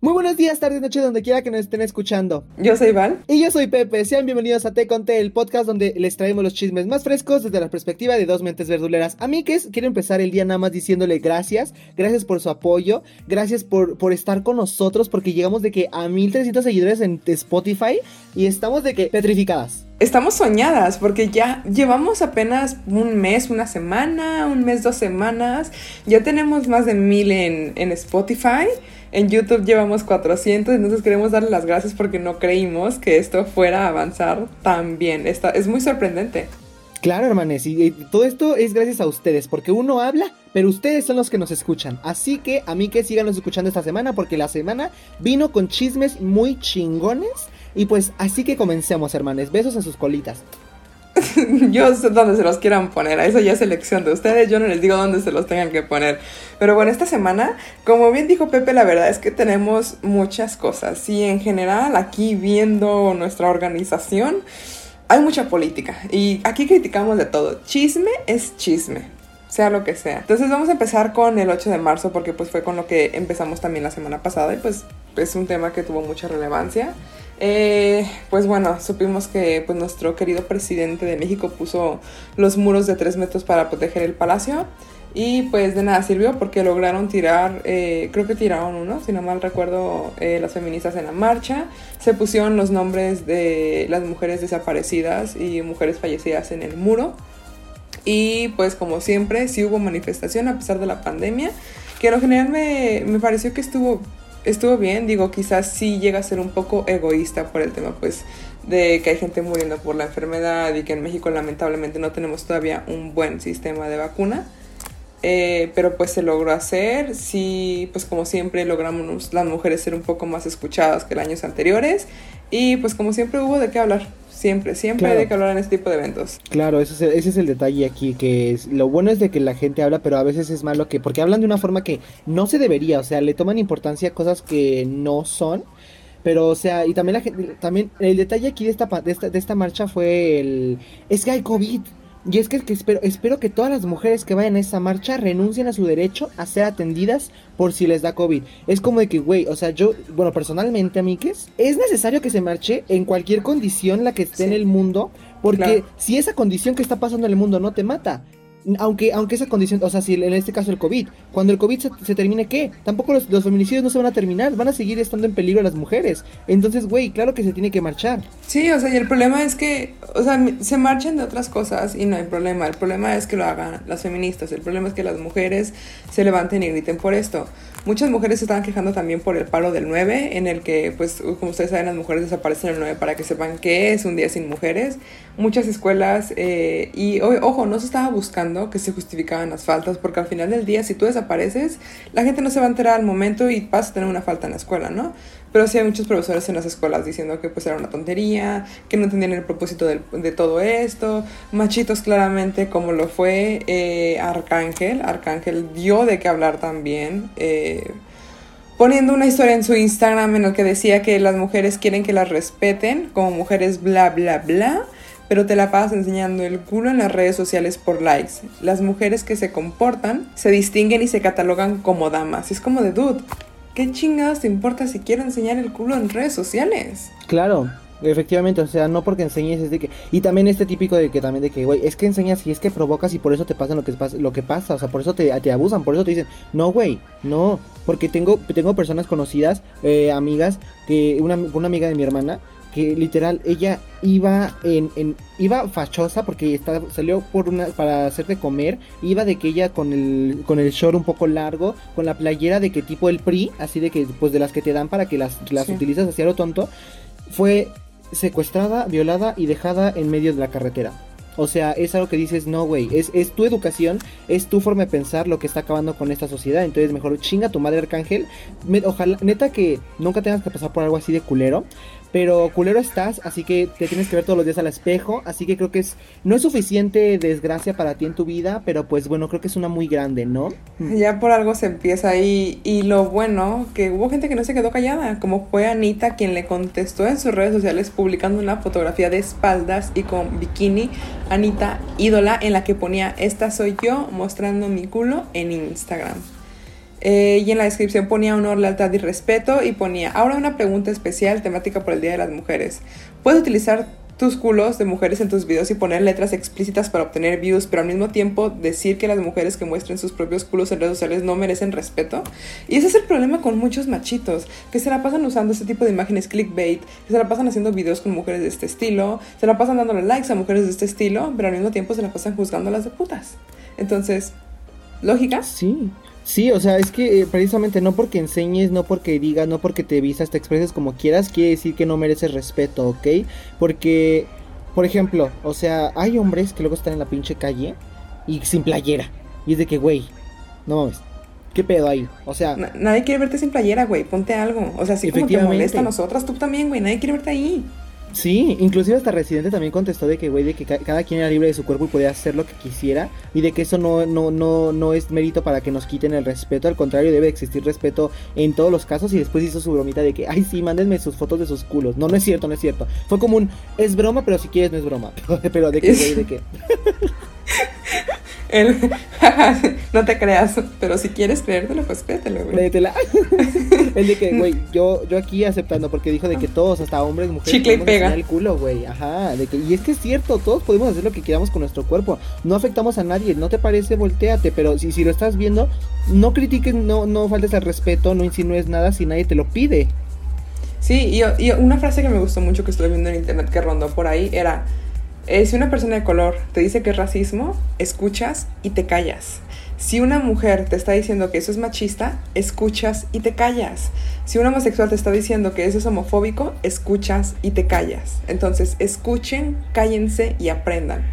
Muy buenos días, tardes, noche, donde quiera que nos estén escuchando. Yo soy Val. Y yo soy Pepe. Sean bienvenidos a Te Conté, el podcast donde les traemos los chismes más frescos desde la perspectiva de dos mentes verduleras. A mí, que quiero empezar el día nada más diciéndole gracias. Gracias por su apoyo. Gracias por, por estar con nosotros, porque llegamos de que a 1300 seguidores en Spotify y estamos de que petrificadas. Estamos soñadas porque ya llevamos apenas un mes, una semana, un mes, dos semanas. Ya tenemos más de mil en, en Spotify. En YouTube llevamos 400, entonces queremos darle las gracias porque no creímos que esto fuera a avanzar tan bien. Está, es muy sorprendente. Claro, hermanes, y, todo esto es gracias a ustedes, porque uno habla, pero ustedes son los que nos escuchan. Así que a mí que síganos escuchando esta semana, porque la semana vino con chismes muy chingones. Y pues así que comencemos, hermanes. Besos en sus colitas. yo sé dónde se los quieran poner, a eso ya es elección de ustedes, yo no les digo dónde se los tengan que poner. Pero bueno, esta semana, como bien dijo Pepe, la verdad es que tenemos muchas cosas y en general aquí viendo nuestra organización hay mucha política y aquí criticamos de todo. Chisme es chisme, sea lo que sea. Entonces vamos a empezar con el 8 de marzo porque pues fue con lo que empezamos también la semana pasada y pues es un tema que tuvo mucha relevancia. Eh, pues bueno, supimos que pues, nuestro querido presidente de México puso los muros de 3 metros para proteger el palacio. Y pues de nada sirvió porque lograron tirar, eh, creo que tiraron uno, si no mal recuerdo, eh, las feministas en la marcha. Se pusieron los nombres de las mujeres desaparecidas y mujeres fallecidas en el muro. Y pues como siempre, sí hubo manifestación a pesar de la pandemia, que en general me, me pareció que estuvo estuvo bien, digo, quizás sí llega a ser un poco egoísta por el tema, pues, de que hay gente muriendo por la enfermedad y que en México lamentablemente no tenemos todavía un buen sistema de vacuna. Eh, pero pues se logró hacer, sí, pues como siempre logramos las mujeres ser un poco más escuchadas que los años anteriores y pues como siempre hubo de qué hablar. Siempre, siempre hay que hablar en este tipo de eventos. Claro, ese es, el, ese es el detalle aquí, que es, lo bueno es de que la gente habla, pero a veces es malo que, porque hablan de una forma que no se debería, o sea, le toman importancia a cosas que no son. Pero, o sea, y también la gente, también el detalle aquí de esta, de esta, de esta marcha fue el, es que hay COVID. Y es que, espero, espero que todas las mujeres que vayan a esa marcha renuncien a su derecho a ser atendidas por si les da COVID. Es como de que, güey, o sea, yo, bueno, personalmente, amigues, es necesario que se marche en cualquier condición la que esté en el mundo, porque si esa condición que está pasando en el mundo no te mata, aunque, aunque esa condición, o sea, si en este caso el COVID, cuando el COVID se, termine, ¿qué? Tampoco los, los, feminicidios no se van a terminar, van a seguir estando en peligro las mujeres. Entonces, güey, claro que se tiene que marchar. Sí, o sea, y el problema es que, o sea, se marchan de otras cosas y no hay problema. El problema es que lo hagan las feministas, el problema es que las mujeres se levanten y griten por esto. Muchas mujeres se están quejando también por el paro del 9, en el que, pues, como ustedes saben, las mujeres desaparecen el 9 para que sepan que es un día sin mujeres. Muchas escuelas, eh, y ojo, no se estaba buscando que se justificaban las faltas, porque al final del día, si tú desapareces, la gente no se va a enterar al momento y vas a tener una falta en la escuela, ¿no? Pero sí hay muchos profesores en las escuelas diciendo que pues era una tontería, que no entendían el propósito de, todo esto. Machitos claramente como lo fue eh, Arcángel. Arcángel dio de qué hablar también. Eh, poniendo una historia en su Instagram en el que decía que las mujeres quieren que las respeten como mujeres bla bla bla, pero te la pasas enseñando el culo en las redes sociales por likes. Las mujeres que se comportan se distinguen y se catalogan como damas. Es como de dude. ¿Qué chingados te importa si quiero enseñar el culo en redes sociales? Claro, efectivamente, o sea, no porque enseñes es de que... Y también este típico de que también de que, güey, es que enseñas y es que provocas y por eso te pasa lo que, lo que pasa, o sea, por eso te, te abusan, por eso te dicen, no, güey, no, porque tengo, tengo personas conocidas, eh, amigas, que una, una amiga de mi hermana, que literal ella iba en, en iba fachosa porque estaba, salió por una para hacer de comer, iba de que ella con el con el short un poco largo, con la playera de que tipo el PRI, así de que pues de las que te dan para que las las utilizas hacia lo tonto, fue secuestrada, violada y dejada en medio de la carretera. O sea, es algo que dices, no, güey, es, es tu educación, es tu forma de pensar lo que está acabando con esta sociedad. Entonces, mejor chinga tu madre arcángel. ojalá, neta que nunca tengas que pasar por algo así de culero. Pero culero estás, así que te tienes que ver todos los días al espejo. Así que creo que es no es suficiente desgracia para ti en tu vida, pero pues bueno, creo que es una muy grande, ¿no? Ya por algo se empieza ahí. Y lo bueno, que hubo gente que no se quedó callada, como fue Anita quien le contestó en sus redes sociales publicando una fotografía de espaldas y con bikini. Anita, ídola, en la que ponía, esta soy yo mostrando mi culo en Instagram. Eh, y en la descripción ponía honor, lealtad y respeto y ponía, ahora una pregunta especial temática por el Día de las Mujeres. ¿Puedes utilizar tus culos de mujeres en tus videos y poner letras explícitas para obtener views, pero al mismo tiempo decir que las mujeres que muestren sus propios culos en redes sociales no merecen respeto. Y ese es el problema con muchos machitos, que se la pasan usando este tipo de imágenes clickbait, que se la pasan haciendo videos con mujeres de este estilo, se la pasan dándole likes a mujeres de este estilo, pero al mismo tiempo se la pasan juzgando a las de putas. Entonces, ¿lógica? Sí. Sí, o sea, es que eh, precisamente no porque enseñes, no porque digas, no porque te vistas, te expreses como quieras, quiere decir que no mereces respeto, ¿ok? Porque, por ejemplo, o sea, hay hombres que luego están en la pinche calle y sin playera. Y es de que, güey, no mames, ¿qué pedo ahí? O sea... nadie quiere verte sin playera, güey, ponte algo. O sea, así como te molesta a nosotras, tú también, güey, nadie quiere verte ahí. Sí, inclusive hasta Residente también contestó de que, güey, de que cada quien era libre de su cuerpo y podía hacer lo que quisiera y de que eso no, no, no, no es mérito para que nos quiten el respeto, al contrario, debe existir respeto en todos los casos y después hizo su bromita de que, ay, sí, mándenme sus fotos de sus culos. No, no es cierto, no es cierto. Fue como un, es broma, pero si quieres no es broma. pero de que, güey, de que... El, no te creas, pero si quieres creértelo, pues créetelo, güey. Créetela. el de que, güey, yo, yo aquí aceptando, porque dijo de que todos, hasta hombres, mujeres, Chicle y pega. el culo, güey. Ajá, de que, y es que es cierto, todos podemos hacer lo que queramos con nuestro cuerpo. No afectamos a nadie, no te parece, volteate, pero si, si lo estás viendo, no critiques, no, no faltes al respeto, no insinúes nada si nadie te lo pide. Sí, y, y una frase que me gustó mucho que estuve viendo en internet que rondó por ahí era eh, si una persona de color te dice que es racismo, escuchas y te callas. Si una mujer te está diciendo que eso es machista, escuchas y te callas. Si un homosexual te está diciendo que eso es homofóbico, escuchas y te callas. Entonces, escuchen, cállense y aprendan.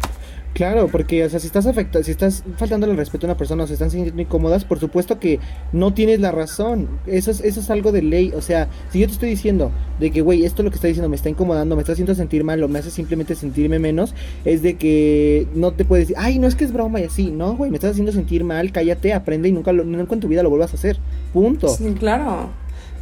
Claro, porque, o sea, si estás afecta si estás faltando el respeto a una persona o se están sintiendo incómodas, por supuesto que no tienes la razón. Eso es, eso es algo de ley. O sea, si yo te estoy diciendo de que, güey, esto lo que está diciendo me está incomodando, me está haciendo sentir mal o me hace simplemente sentirme menos, es de que no te puedes decir, ay, no es que es broma y así. No, güey, me estás haciendo sentir mal, cállate, aprende y nunca, lo, nunca en tu vida lo vuelvas a hacer. Punto. Sí, claro.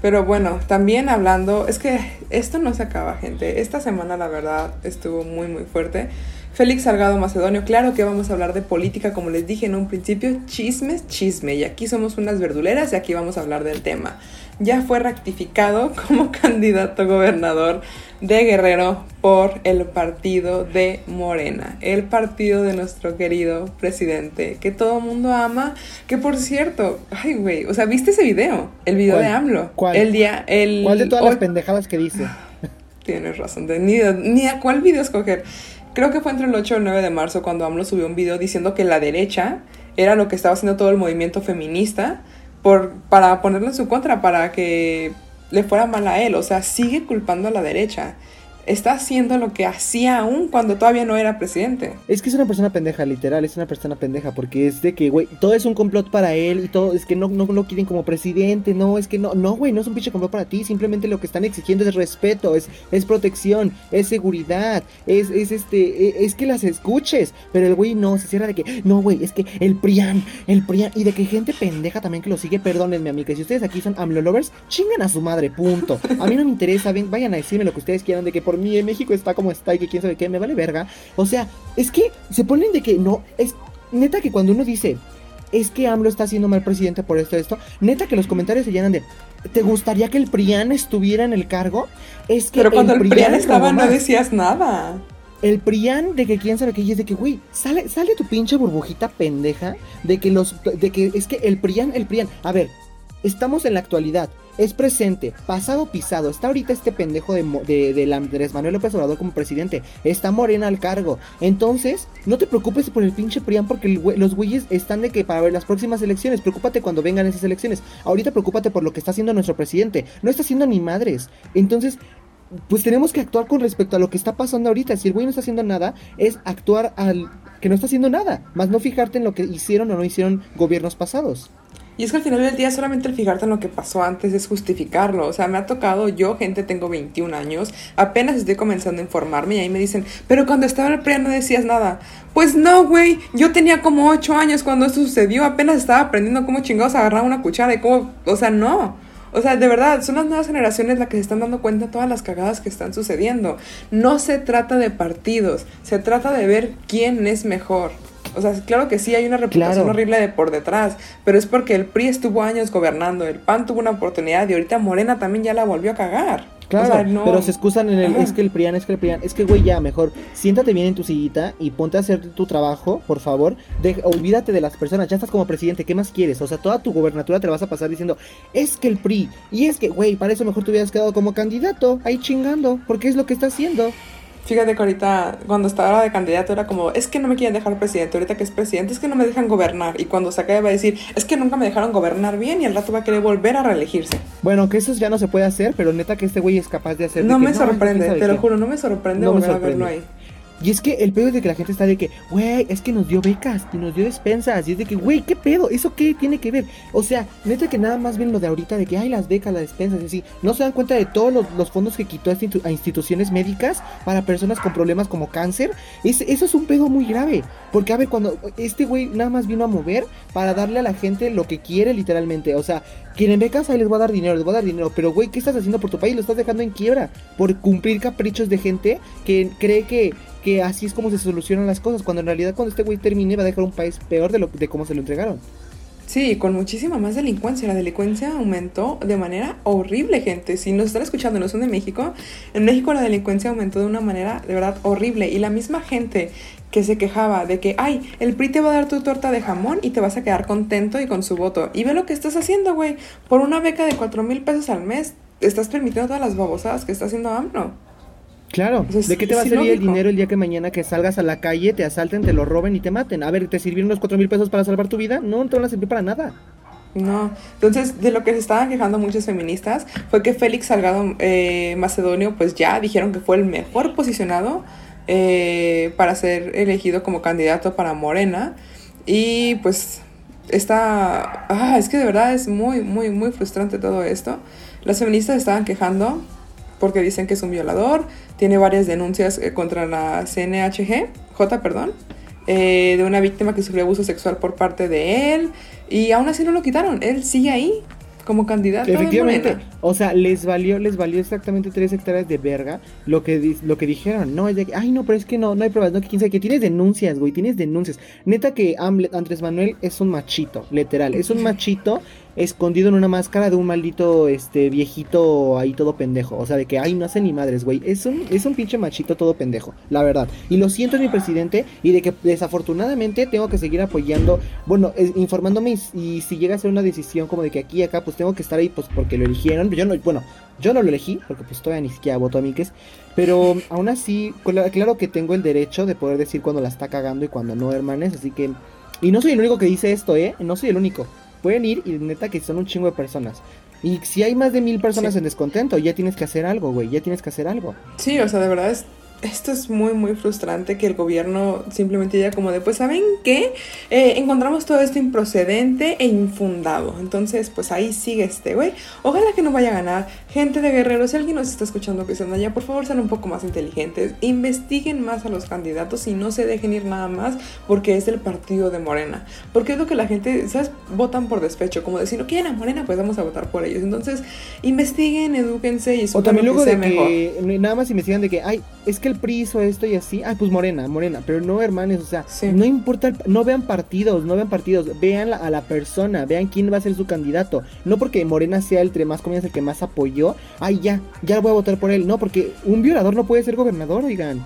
Pero bueno, también hablando, es que esto no se acaba, gente. Esta semana, la verdad, estuvo muy, muy fuerte. Félix Salgado Macedonio, claro que vamos a hablar de política, como les dije en un principio, chismes, chisme, y aquí somos unas verduleras y aquí vamos a hablar del tema. Ya fue rectificado como candidato gobernador de Guerrero por el partido de Morena, el partido de nuestro querido presidente, que todo el mundo ama, que por cierto, ay güey, o sea, ¿viste ese video? El video de AMLO. ¿Cuál? El día, el... ¿Cuál de todas las pendejadas que dice? Tienes razón, de, ni, ni a cuál video escoger. Creo que fue entre el 8 y el 9 de marzo cuando AMLO subió un video diciendo que la derecha era lo que estaba haciendo todo el movimiento feminista por, para ponerlo en su contra, para que le fuera mal a él. O sea, sigue culpando a la derecha está haciendo lo que hacía aún cuando todavía no era presidente. Es que es una persona pendeja, literal, es una persona pendeja, porque es de que, güey, todo es un complot para él y todo, es que no, no lo quieren como presidente, no, es que no, no, güey, no es un pinche complot para ti, simplemente lo que están exigiendo es respeto, es, es protección, es seguridad, es, es este, e, es, que las escuches, pero el güey no, se cierra de que, no, güey, es que el Prian, el Prian, y de que gente pendeja también que lo sigue, perdónenme, amiga, si ustedes aquí son AMLO lovers, chingan a su madre, punto. A mí no me interesa, ven, vayan a decirme lo que ustedes quieran de que por por mí en México está como está y que quién sabe qué, me vale verga. O sea, es que se ponen de que no, es neta que cuando uno dice, es que AMLO está siendo mal presidente por esto, esto, neta que los comentarios se llenan de, ¿te gustaría que el PRIAN estuviera en el cargo? Es que Pero cuando el, PRIAN, estaba no decías nada. El PRIAN de que quién sabe qué y es de que, güey, sale, sale tu pinche burbujita pendeja de que los, de que es que el PRIAN, el PRIAN, a ver, estamos en la actualidad, es presente, pasado pisado. Está ahorita este pendejo de, de, Andrés Manuel López Obrador como presidente. Está Morena al cargo. Entonces, no te preocupes por el pinche Prián porque los güeyes están de que para ver las próximas elecciones. Preocúpate cuando vengan esas elecciones. Ahorita preocúpate por lo que está haciendo nuestro presidente. No está haciendo ni madres. Entonces, pues tenemos que actuar con respecto a lo que está pasando ahorita. Si el güey no está haciendo nada, es actuar al que no está haciendo nada. Más no fijarte en lo que hicieron o no hicieron gobiernos pasados. Y es que al final del día solamente el fijarte en lo que pasó antes es justificarlo. O sea, me ha tocado, yo, gente, tengo 21 años, apenas estoy comenzando a informarme y ahí me dicen, pero cuando estaba en el PRI no decías nada. Pues no, güey, yo tenía como 8 años cuando esto sucedió, apenas estaba aprendiendo cómo chingados agarrar una cuchara y cómo, o sea, no. O sea, de verdad, son las nuevas generaciones las que se están dando cuenta de todas las cagadas que están sucediendo. No se trata de partidos, se trata de ver quién es mejor. O sea, claro que sí hay una reputación horrible de por detrás, pero es porque el PRI estuvo años gobernando, el PAN tuvo una oportunidad y ahorita Morena también ya la volvió a cagar. Claro, pero se excusan en el, es que el PRIAN, es que el PRIAN, es que güey, ya, mejor, siéntate bien en tu sillita y ponte a hacer tu trabajo, por favor, de, olvídate de las personas, ya estás como presidente, ¿qué más quieres? O sea, toda tu gobernatura te la vas a pasar diciendo, es que el PRI, y es que, güey, para eso mejor te hubieras quedado como candidato, ahí chingando, porque es lo que está haciendo. Fíjate que ahorita, cuando estaba de candidato, era como, es que no me quieren dejar presidente. Ahorita que es presidente, es que no me dejan gobernar. Y cuando se acabe va a decir, es que nunca me dejaron gobernar bien y al rato va a querer volver a reelegirse. Bueno, que eso ya no se puede hacer, pero neta que este güey es capaz de hacer. No me sorprende, te lo juro, no me sorprende volver a verlo ahí. Y es que el pedo es de que la gente está de que, güey, es que nos dio becas y nos dio despensas. Y es de que, güey, ¿qué pedo? ¿Eso qué tiene que ver? O sea, neta que nada más ven lo de ahorita de que hay las becas, las despensas y así. No se dan cuenta de todos los, fondos que quitó a, instituciones médicas para personas con problemas como cáncer. eso es un pedo muy grave. Porque, a ver, cuando este güey nada más vino a mover para darle a la gente lo que quiere literalmente. O sea, quieren becas, ahí les voy a dar dinero, les voy a dar dinero. Pero, güey, ¿qué estás haciendo por tu país? Lo estás dejando en quiebra por cumplir caprichos de gente que cree que que así es como se solucionan las cosas, cuando en realidad cuando este güey termine va a dejar un país peor de, lo, de cómo se lo entregaron. Sí, con muchísima más delincuencia. La delincuencia aumentó de manera horrible, gente. Si nos están escuchando, no son de México, en México la delincuencia aumentó de una manera de verdad horrible. Y la misma gente que se quejaba de que, ay, el PRI te va a dar tu torta de jamón y te vas a quedar contento y con su voto. Y ve lo que estás haciendo, güey. Por una beca de cuatro mil pesos al mes, estás permitiendo todas las babosadas que está haciendo AMLO. Claro, ¿de qué te va a servir el dinero el día que mañana que salgas a la calle, te asalten, te lo roben y te maten? A ver, ¿te sirvieron los cuatro mil pesos para salvar tu vida? No, no te van a servir para nada. No, entonces de lo que se estaban quejando muchas feministas fue que Félix Salgado eh, Macedonio pues ya dijeron que fue el mejor posicionado eh, para ser elegido como candidato para Morena y pues está, ah, es que de verdad es muy, muy, muy frustrante todo esto. Las feministas estaban quejando porque dicen que es un violador, tiene varias denuncias eh, contra la CNHG, J, perdón, eh, de una víctima que sufrió abuso sexual por parte de él, y aún así no lo quitaron, él sigue ahí como candidato. Efectivamente, o sea, les valió, les valió exactamente tres hectáreas de verga lo que, lo que dijeron, no, es de que, ay no, pero es que no, no hay pruebas, no, que quién sabe, que tienes denuncias, güey, tienes denuncias. Neta que Andrés Manuel es un machito, literal, es un machito escondido en una máscara de un maldito este viejito ahí todo pendejo. O sea, de que ay, no hace ni madres, güey. Es un, es un pinche machito todo pendejo, la verdad. Y lo siento, mi presidente. Y de que desafortunadamente tengo que seguir apoyando, bueno, informándome. Y, si llega a ser una decisión como de que aquí y acá, pues tengo que estar ahí, pues porque lo eligieron. Yo no, bueno, yo no lo elegí, porque pues todavía ni siquiera voto a Miques. Pero aún así, claro que tengo el derecho de poder decir cuando la está cagando y cuando no, hermanes. Así que. Y no soy el único que dice esto, ¿eh? No soy el único pueden ir y neta que son un chingo de personas. Y si hay más de mil personas en descontento, ya tienes que hacer algo, güey, ya tienes que hacer algo. Sí, o sea, de verdad es esto es muy, muy frustrante que el gobierno simplemente diga como de, pues, ¿saben qué? Eh, encontramos todo esto improcedente e infundado. Entonces, pues ahí sigue este, güey. Ojalá que no vaya a ganar. Gente de Guerrero, si alguien nos está escuchando que están allá, por favor sean un poco más inteligentes. Investiguen más a los candidatos y no se dejen ir nada más porque es el partido de Morena. Porque es lo que la gente, ¿sabes? Votan por despecho. Como decir, no quieren a Morena, pues vamos a votar por ellos. Entonces, investiguen, edúquense y O también luego de que nada más investigan de que, ay, es que el PRI hizo esto y así, ah, pues Morena, Morena, pero no, hermanos, o sea, no importa, no vean partidos, no vean partidos, vean a la persona, vean quién va a ser su candidato, no porque Morena sea el más comillas el que más apoyó, ay, ya, ya voy a votar por él, no, porque un violador no puede ser gobernador, oigan,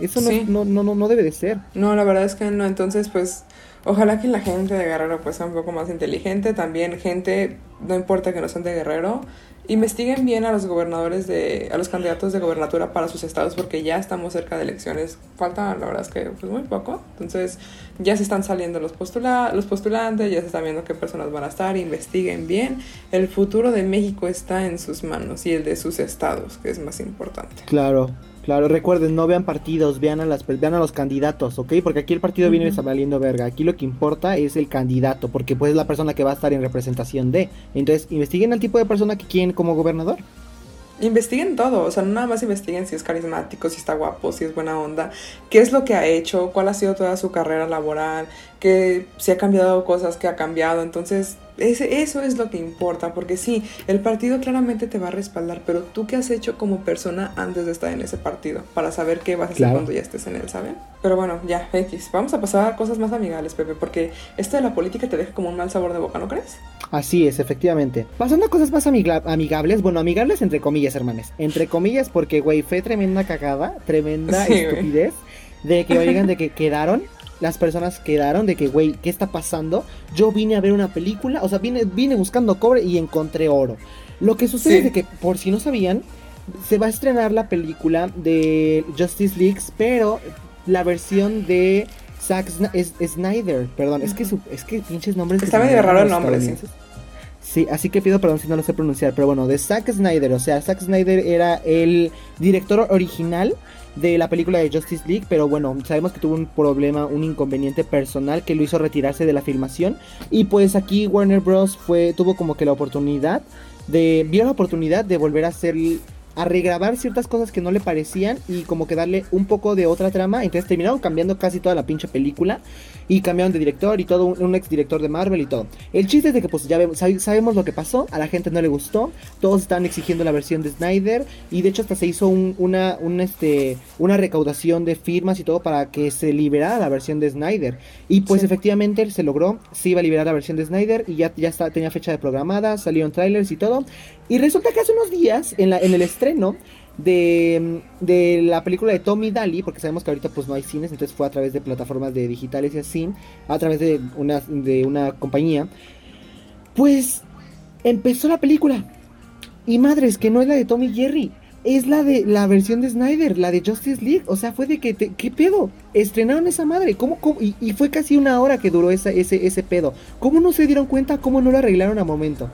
eso no, no, no, no debe de ser. No, la verdad es que no, entonces, pues, ojalá que la gente de Guerrero pues sea un poco más inteligente, también gente, no importa que no sean de Guerrero, investiguen bien a los gobernadores de, a los candidatos de gobernatura para sus estados porque ya estamos cerca de elecciones. Falta, la verdad es que pues muy poco. Entonces ya se están saliendo los, postula los postulantes, ya se están viendo qué personas van a estar, investiguen bien. El futuro de México está en sus manos y el de sus estados, que es más importante. Claro, Claro, recuerden, no vean partidos, vean a, las, vean a los candidatos, ¿ok? Porque aquí el partido viene uh valiendo verga. Aquí lo que importa es el candidato, porque pues es la persona que va a estar en representación de. Entonces, investiguen el tipo de persona que quieren como gobernador. Investiguen todo, o sea, no nada más investiguen si es carismático, si está guapo, si es buena onda, qué es lo que ha hecho, cuál ha sido toda su carrera laboral, que si ha cambiado cosas, que ha cambiado. Entonces, ese, eso es lo que importa, porque sí, el partido claramente te va a respaldar, pero tú qué has hecho como persona antes de estar en ese partido, para saber qué vas a hacer cuando ya estés en él, ¿saben? Pero bueno, ya, X, vamos a pasar a cosas más amigables, Pepe, porque esto de la política te deja como un mal sabor de boca, ¿no crees? Así es, efectivamente. Pasando a cosas más amigables, bueno, amigables entre comillas, hermanes, entre comillas, porque, güey, fue tremenda cagada, tremenda estupidez, de que, oigan, de que quedaron las personas quedaron de que, güey, ¿qué está pasando? Yo vine a ver una película, o sea, vine, vine buscando cobre y encontré oro. Lo que sucede es de que, por si no sabían, se va a estrenar la película de Justice League, pero la versión de Zack Snyder, perdón, es que es que pinches nombres. Está medio raro el nombre, sí. Sí, así que pido perdón si no lo sé pronunciar, pero bueno, de Zack Snyder, o sea, Zack Snyder era el director original de la película de Justice League, pero bueno, sabemos que tuvo un problema, un inconveniente personal que lo hizo retirarse de la filmación. Y pues aquí Warner Bros. fue tuvo como que la oportunidad de vio la oportunidad de volver a hacer a regrabar ciertas cosas que no le parecían y como que darle un poco de otra trama. Entonces terminaron cambiando casi toda la pinche película y cambiaron de director y todo, un, ex director de Marvel y todo. El chiste es de que pues ya sabemos lo que pasó, a la gente no le gustó, todos están exigiendo la versión de Snyder y de hecho hasta se hizo una, este, una recaudación de firmas y todo para que se liberara la versión de Snyder. Y pues efectivamente se logró, se iba a liberar la versión de Snyder y ya, ya está, tenía fecha de programada, salieron trailers y todo. Y resulta que hace unos días, en, la, en el estreno, de, la película de Tommy Daly, porque sabemos que ahorita pues no hay cines, entonces fue a través de plataformas de digitales y así, a través de una, de una compañía, pues empezó la película. Y madres, que no es la de Tommy Jerry, es la de la versión de Snyder, la de Justice League. O sea, fue de que, ¿qué pedo? Estrenaron esa madre. ¿Cómo, Y, fue casi una hora que duró ese, ese pedo. ¿Cómo no se dieron cuenta? ¿Cómo no lo arreglaron a momento?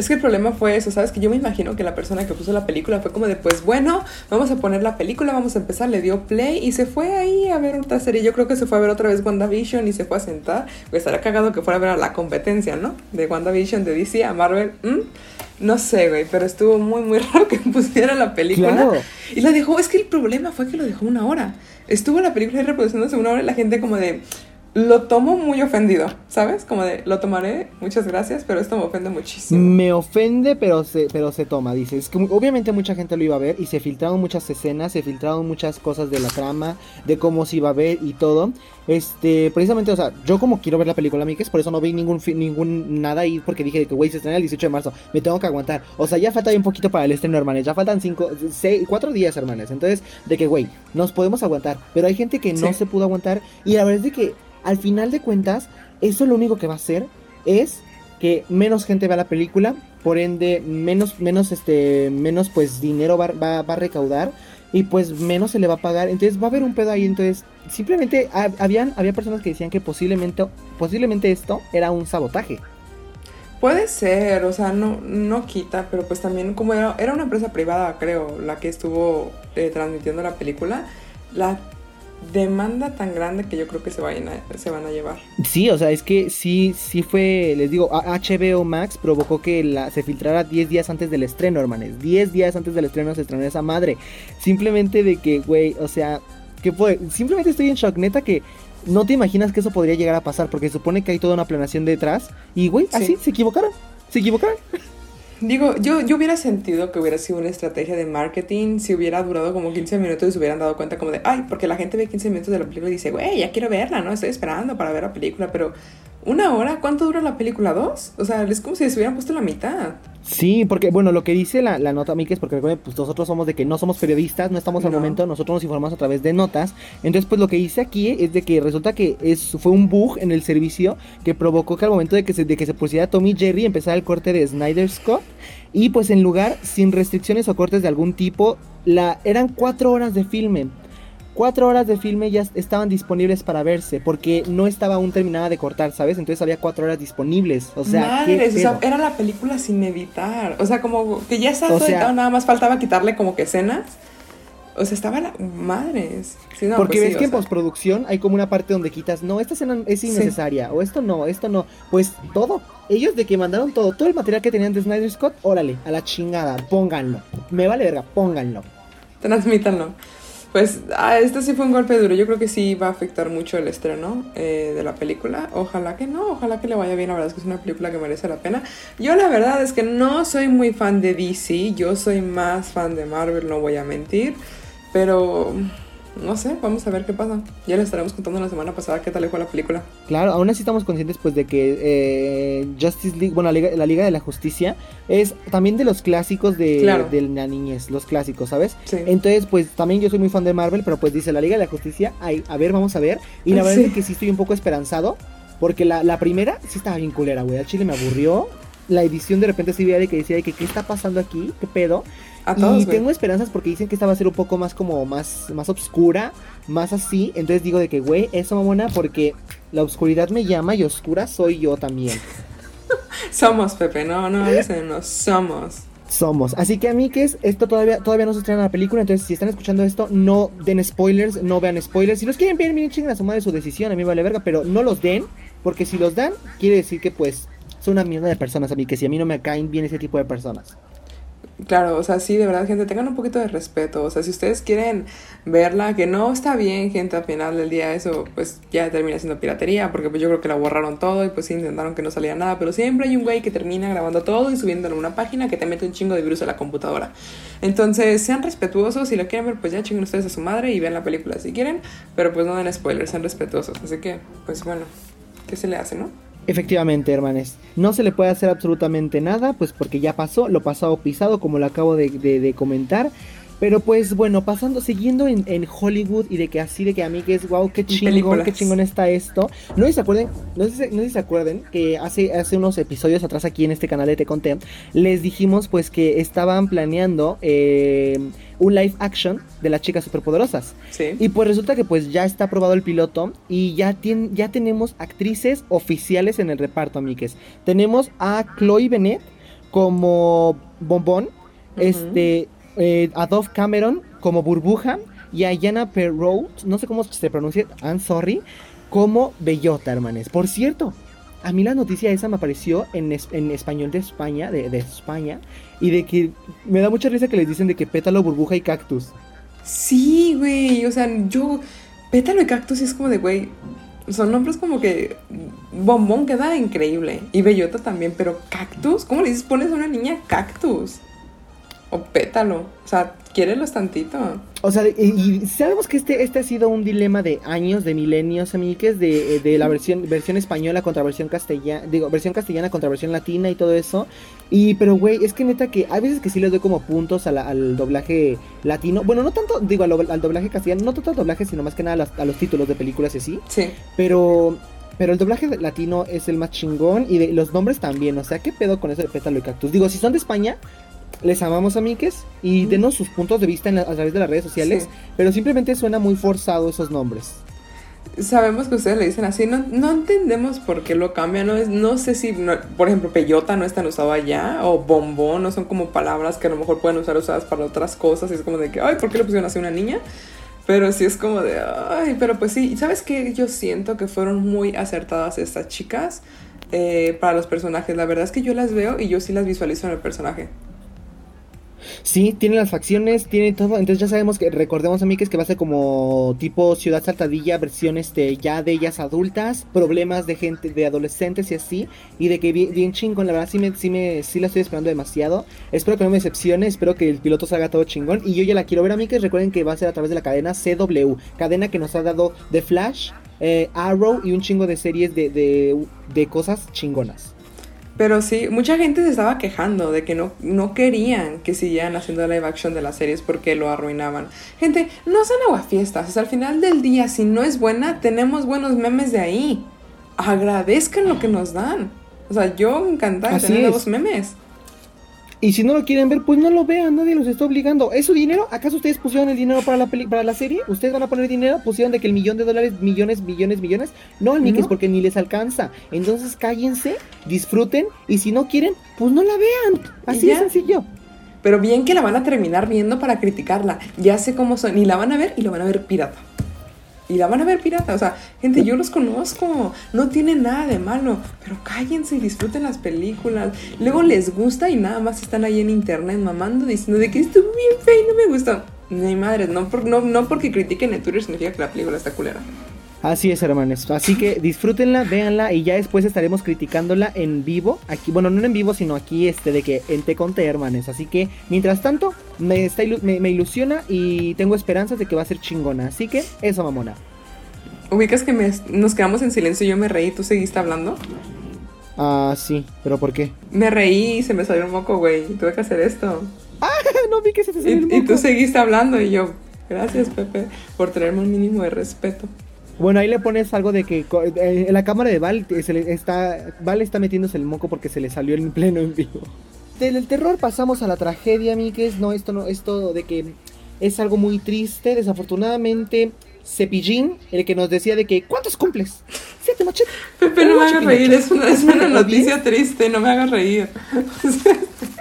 Es que el problema fue eso, ¿sabes? Que yo me imagino que la persona que puso la película fue como de, pues bueno, vamos a poner la película, vamos a empezar, le dio play y se fue ahí a ver otra serie. Yo creo que se fue a ver otra vez WandaVision y se fue a sentar. Pues estaría cagado que fuera a ver a la competencia, ¿no? De WandaVision, de DC a Marvel. No sé, güey, pero estuvo muy, muy raro que pusiera la película. Y la dejó, es que el problema fue que lo dejó una hora. Estuvo la película reproduciéndose una hora y la gente como de, lo tomo muy ofendido, ¿sabes? Como de, lo tomaré, muchas gracias, pero esto me ofende muchísimo. Me ofende, pero se, pero se toma, dice. Es que obviamente mucha gente lo iba a ver y se filtraron muchas escenas, se filtraron muchas cosas de la trama, de cómo se iba a ver y todo. Este, precisamente, o sea, yo como quiero ver la película, Mikes, por eso no vi ningún, ningún nada ahí, porque dije que, güey, se estrena el 18 de marzo, me tengo que aguantar. O sea, ya falta un poquito para el estreno, hermanes, ya faltan 5, 6, 4 días, hermanes. Entonces, de que, güey, nos podemos aguantar, pero hay gente que no se pudo aguantar y la verdad es de que al final de cuentas, eso lo único que va a hacer es que menos gente vea la película, por ende menos, menos, este, menos pues dinero va, va, a recaudar y pues menos se le va a pagar, entonces va a haber un pedo ahí, entonces simplemente habían, había personas que decían que posiblemente, posiblemente esto era un sabotaje. Puede ser, o sea, no, no quita, pero pues también como era, era una empresa privada, creo, la que estuvo eh, transmitiendo la película, la demanda tan grande que yo creo que se, vayan se van a llevar. Sí, o sea, es que sí, sí fue, les digo, HBO Max provocó que la, se filtrara 10 días antes del estreno, hermanes. 10 días antes del estreno se estrenó esa madre. Simplemente de que, güey, o sea, que fue, simplemente estoy en shock, neta que no te imaginas que eso podría llegar a pasar, porque supone que hay toda una planeación detrás. Y, güey, así, se equivocaron, se equivocaron. Digo, yo, yo hubiera sentido que hubiera sido una estrategia de marketing si hubiera durado como 15 minutos y se hubieran dado cuenta como de, ay, porque la gente ve 15 minutos de la película y dice, güey, ya quiero verla, ¿no? Estoy esperando para ver la película, pero ¿una hora? ¿Cuánto dura la película? ¿Dos? O sea, es como si se hubieran puesto la mitad. Sí, porque bueno, lo que dice la, la nota, Mike, es porque pues, nosotros somos de que no somos periodistas, no estamos al momento, nosotros nos informamos a través de notas. Entonces, pues lo que dice aquí es de que resulta que es, fue un bug en el servicio que provocó que al momento de que se, de que se pusiera Tommy Jerry empezara el corte de Snyder Scott. Y pues en lugar, sin restricciones o cortes de algún tipo, la, eran cuatro horas de filme cuatro horas de filme ya estaban disponibles para verse, porque no estaba aún terminada de cortar, ¿sabes? Entonces había cuatro horas disponibles. O sea, Madres, o sea, era la película sin editar. O sea, como que ya estaba editado, nada más faltaba quitarle como que escenas. O sea, estaba la... Madres. porque pues ves que en postproducción hay como una parte donde quitas, no, esta escena es innecesaria, o esto no, esto no. Pues todo. Ellos de que mandaron todo, todo el material que tenían de Snyder Scott, órale, a la chingada, pónganlo. Me vale verga, pónganlo. Transmítanlo. Pues ah, este sí fue un golpe duro. Yo creo que sí va a afectar mucho el estreno eh, de la película. Ojalá que no, ojalá que le vaya bien. La verdad es que es una película que merece la pena. Yo la verdad es que no soy muy fan de DC. Yo soy más fan de Marvel, no voy a mentir. Pero no sé, vamos a ver qué pasa. Ya les estaremos contando la semana pasada qué tal le fue la película. Claro, aún así estamos conscientes pues de que eh, Justice League, bueno, la Liga, la Liga, de la Justicia es también de los clásicos de, la niñez, los clásicos, ¿sabes? Sí. Entonces, pues también yo soy muy fan de Marvel, pero pues dice la Liga de la Justicia, ay, a ver, vamos a ver. Y la verdad es que sí estoy un poco esperanzado, porque la, la primera sí estaba bien culera, güey. Al chile me aburrió. La edición de repente sí veía de que decía de que qué está pasando aquí, qué pedo y tengo esperanzas porque dicen que esta va a ser un poco más como más, más oscura, más así. Entonces digo de que, güey, eso mamona, porque la oscuridad me llama y oscura soy yo también. somos, Pepe, no, no, no, somos. Somos. Así que, a mí que es esto todavía, todavía no se estrena la película. Entonces, si están escuchando esto, no den spoilers, no vean spoilers. Si los quieren ver, miren, chingan a su madre su decisión. A mí vale verga, pero no los den. Porque si los dan, quiere decir que pues son una mierda de personas a mí. Que si a mí no me caen bien ese tipo de personas. Claro, o sea, sí, de verdad, gente, tengan un poquito de respeto. O sea, si ustedes quieren verla, que no está bien, gente, al final del día eso, pues ya termina siendo piratería, porque pues yo creo que la borraron todo y pues sí intentaron que no saliera nada, pero siempre hay un güey que termina grabando todo y subiéndolo a una página que te mete un chingo de virus a la computadora. Entonces, sean respetuosos, si la quieren ver, pues ya chinguen ustedes a su madre y vean la película si quieren, pero pues no den spoilers, sean respetuosos. Así que, pues bueno, ¿qué se le hace, no? Efectivamente, hermanes. No se le puede hacer absolutamente nada, pues porque ya pasó, lo pasado pisado, como lo acabo de, comentar. Pero pues bueno, pasando, siguiendo en, Hollywood y de que así de que a mí que es wow, qué chingón, qué chingón está esto. No se acuerden, no sé, no se acuerden que hace, hace unos episodios atrás aquí en este canal de Te Conté, les dijimos pues que estaban planeando eh, un live action de las chicas superpoderosas. Sí. Y pues resulta que pues ya está aprobado el piloto y ya, ya tenemos actrices oficiales en el reparto, amigues. Tenemos a Chloe Bennett como Bombón, este, eh, a Dove Cameron como Burbuja y a Yana Perrault, no sé cómo se pronuncia, I'm sorry, como Bellota, hermanes. Por cierto, a mí la noticia esa me apareció en, en español de España, de, de, España, y de que me da mucha risa que les dicen de que pétalo, burbuja y cactus. Sí, güey, o sea, yo, pétalo y cactus es como de, güey, son nombres como que bombón queda increíble, y bellota también, pero cactus, ¿cómo le dices? Pones a una niña cactus. O pétalo. O sea, quiérelos tantito. O sea, y, sabemos que este, este ha sido un dilema de años, de milenios, amigues, de, eh, de la versión, versión española contra versión castellana, digo, versión castellana contra versión latina y todo eso. Y, pero, güey, es que neta que hay veces que sí les doy como puntos al doblaje latino. Bueno, no tanto, digo, al, doblaje castellano, no tanto al doblaje, sino más que nada a los, títulos de películas y así. Sí. Pero pero el doblaje latino es el más chingón y de, los nombres también. O sea, ¿qué pedo con eso de pétalo y cactus? Digo, si son de España, les amamos a Mikes y denos sus puntos de vista a través de las redes sociales, pero simplemente suena muy forzado esos nombres. Sabemos que ustedes le dicen así, no, no entendemos por qué lo cambian, no, es, no sé si, por ejemplo, peyota no es tan usado allá, o bombón, no son como palabras que a lo mejor pueden usar usadas para otras cosas, y es como de que, ay, ¿por qué le pusieron así a una niña? Pero sí es como de, ay, pero pues sí, ¿sabes qué? Yo siento que fueron muy acertadas estas chicas eh, para los personajes, la verdad es que yo las veo y yo sí las visualizo en el personaje. Sí, tiene las facciones, tiene todo. Entonces ya sabemos que, recordemos a mí que es que va a ser como tipo Ciudad Saltadilla, versión este, ya de ellas adultas, problemas de gente, de adolescentes y así. Y de que bien, chingón, la verdad sí me, sí me, sí la estoy esperando demasiado. Espero que no me decepcione, espero que el piloto salga todo chingón. Y yo ya la quiero ver a mí que recuerden que va a ser a través de la cadena CW, cadena que nos ha dado The Flash, eh, Arrow y un chingo de series de, de, de cosas chingonas. Pero sí, mucha gente se estaba quejando de que no, no querían que siguieran haciendo live action de las series porque lo arruinaban. Gente, no sean aguafiestas. O sea, al final del día, si no es buena, tenemos buenos memes de ahí. Agradezcan lo que nos dan. O sea, yo encantada de tener nuevos memes. Y si no lo quieren ver, pues no lo vean, nadie los está obligando. ¿Es su dinero? ¿Acaso ustedes pusieron el dinero para la peli para la serie? ¿Ustedes van a poner dinero? ¿Pusieron de que el millón de dólares, millones, millones, millones? No, ni que es porque ni les alcanza. Entonces cállense, disfruten y si no quieren, pues no la vean. Así de sencillo. Pero bien que la van a terminar viendo para criticarla. Ya sé cómo son. Y la van a ver y lo van a ver pirata y la van a ver pirata. O sea, gente, yo los conozco, no tiene nada de malo, pero cállense y disfruten las películas. Luego les gusta y nada más están ahí en internet mamando diciendo de que estuvo bien feo y no me gustó. Ni madre, no, por, no, no porque critiquen en significa que la película está culera. Así es, hermanos. Así que disfrútenla, véanla y ya después estaremos criticándola en vivo. Aquí, bueno, no en vivo, sino aquí este de que en Te Conte, hermanos. Así que, mientras tanto, me, está me, me, ilusiona y tengo esperanzas de que va a ser chingona. Así que, eso, mamona. ¿Ubicas que me, nos quedamos en silencio y yo me reí y tú seguiste hablando? Ah, sí, pero ¿por qué? Me reí y se me salió un moco, güey. Tuve que hacer esto. Ah, no vi que se te salió y, el moco. Y tú seguiste hablando y yo, gracias, Pepe, por tenerme un mínimo de respeto. Bueno, ahí le pones algo de que eh, en la cámara de Val se le está Val está metiéndose el moco porque se le salió en pleno en vivo. Del terror pasamos a la tragedia, Mikes. No, esto no, esto de que es algo muy triste. Desafortunadamente, Cepillín, el que nos decía de que ¿cuántos cumples? Siete machete. Pepe, no me hagas reír, es una, es una noticia triste, no me hagas reír.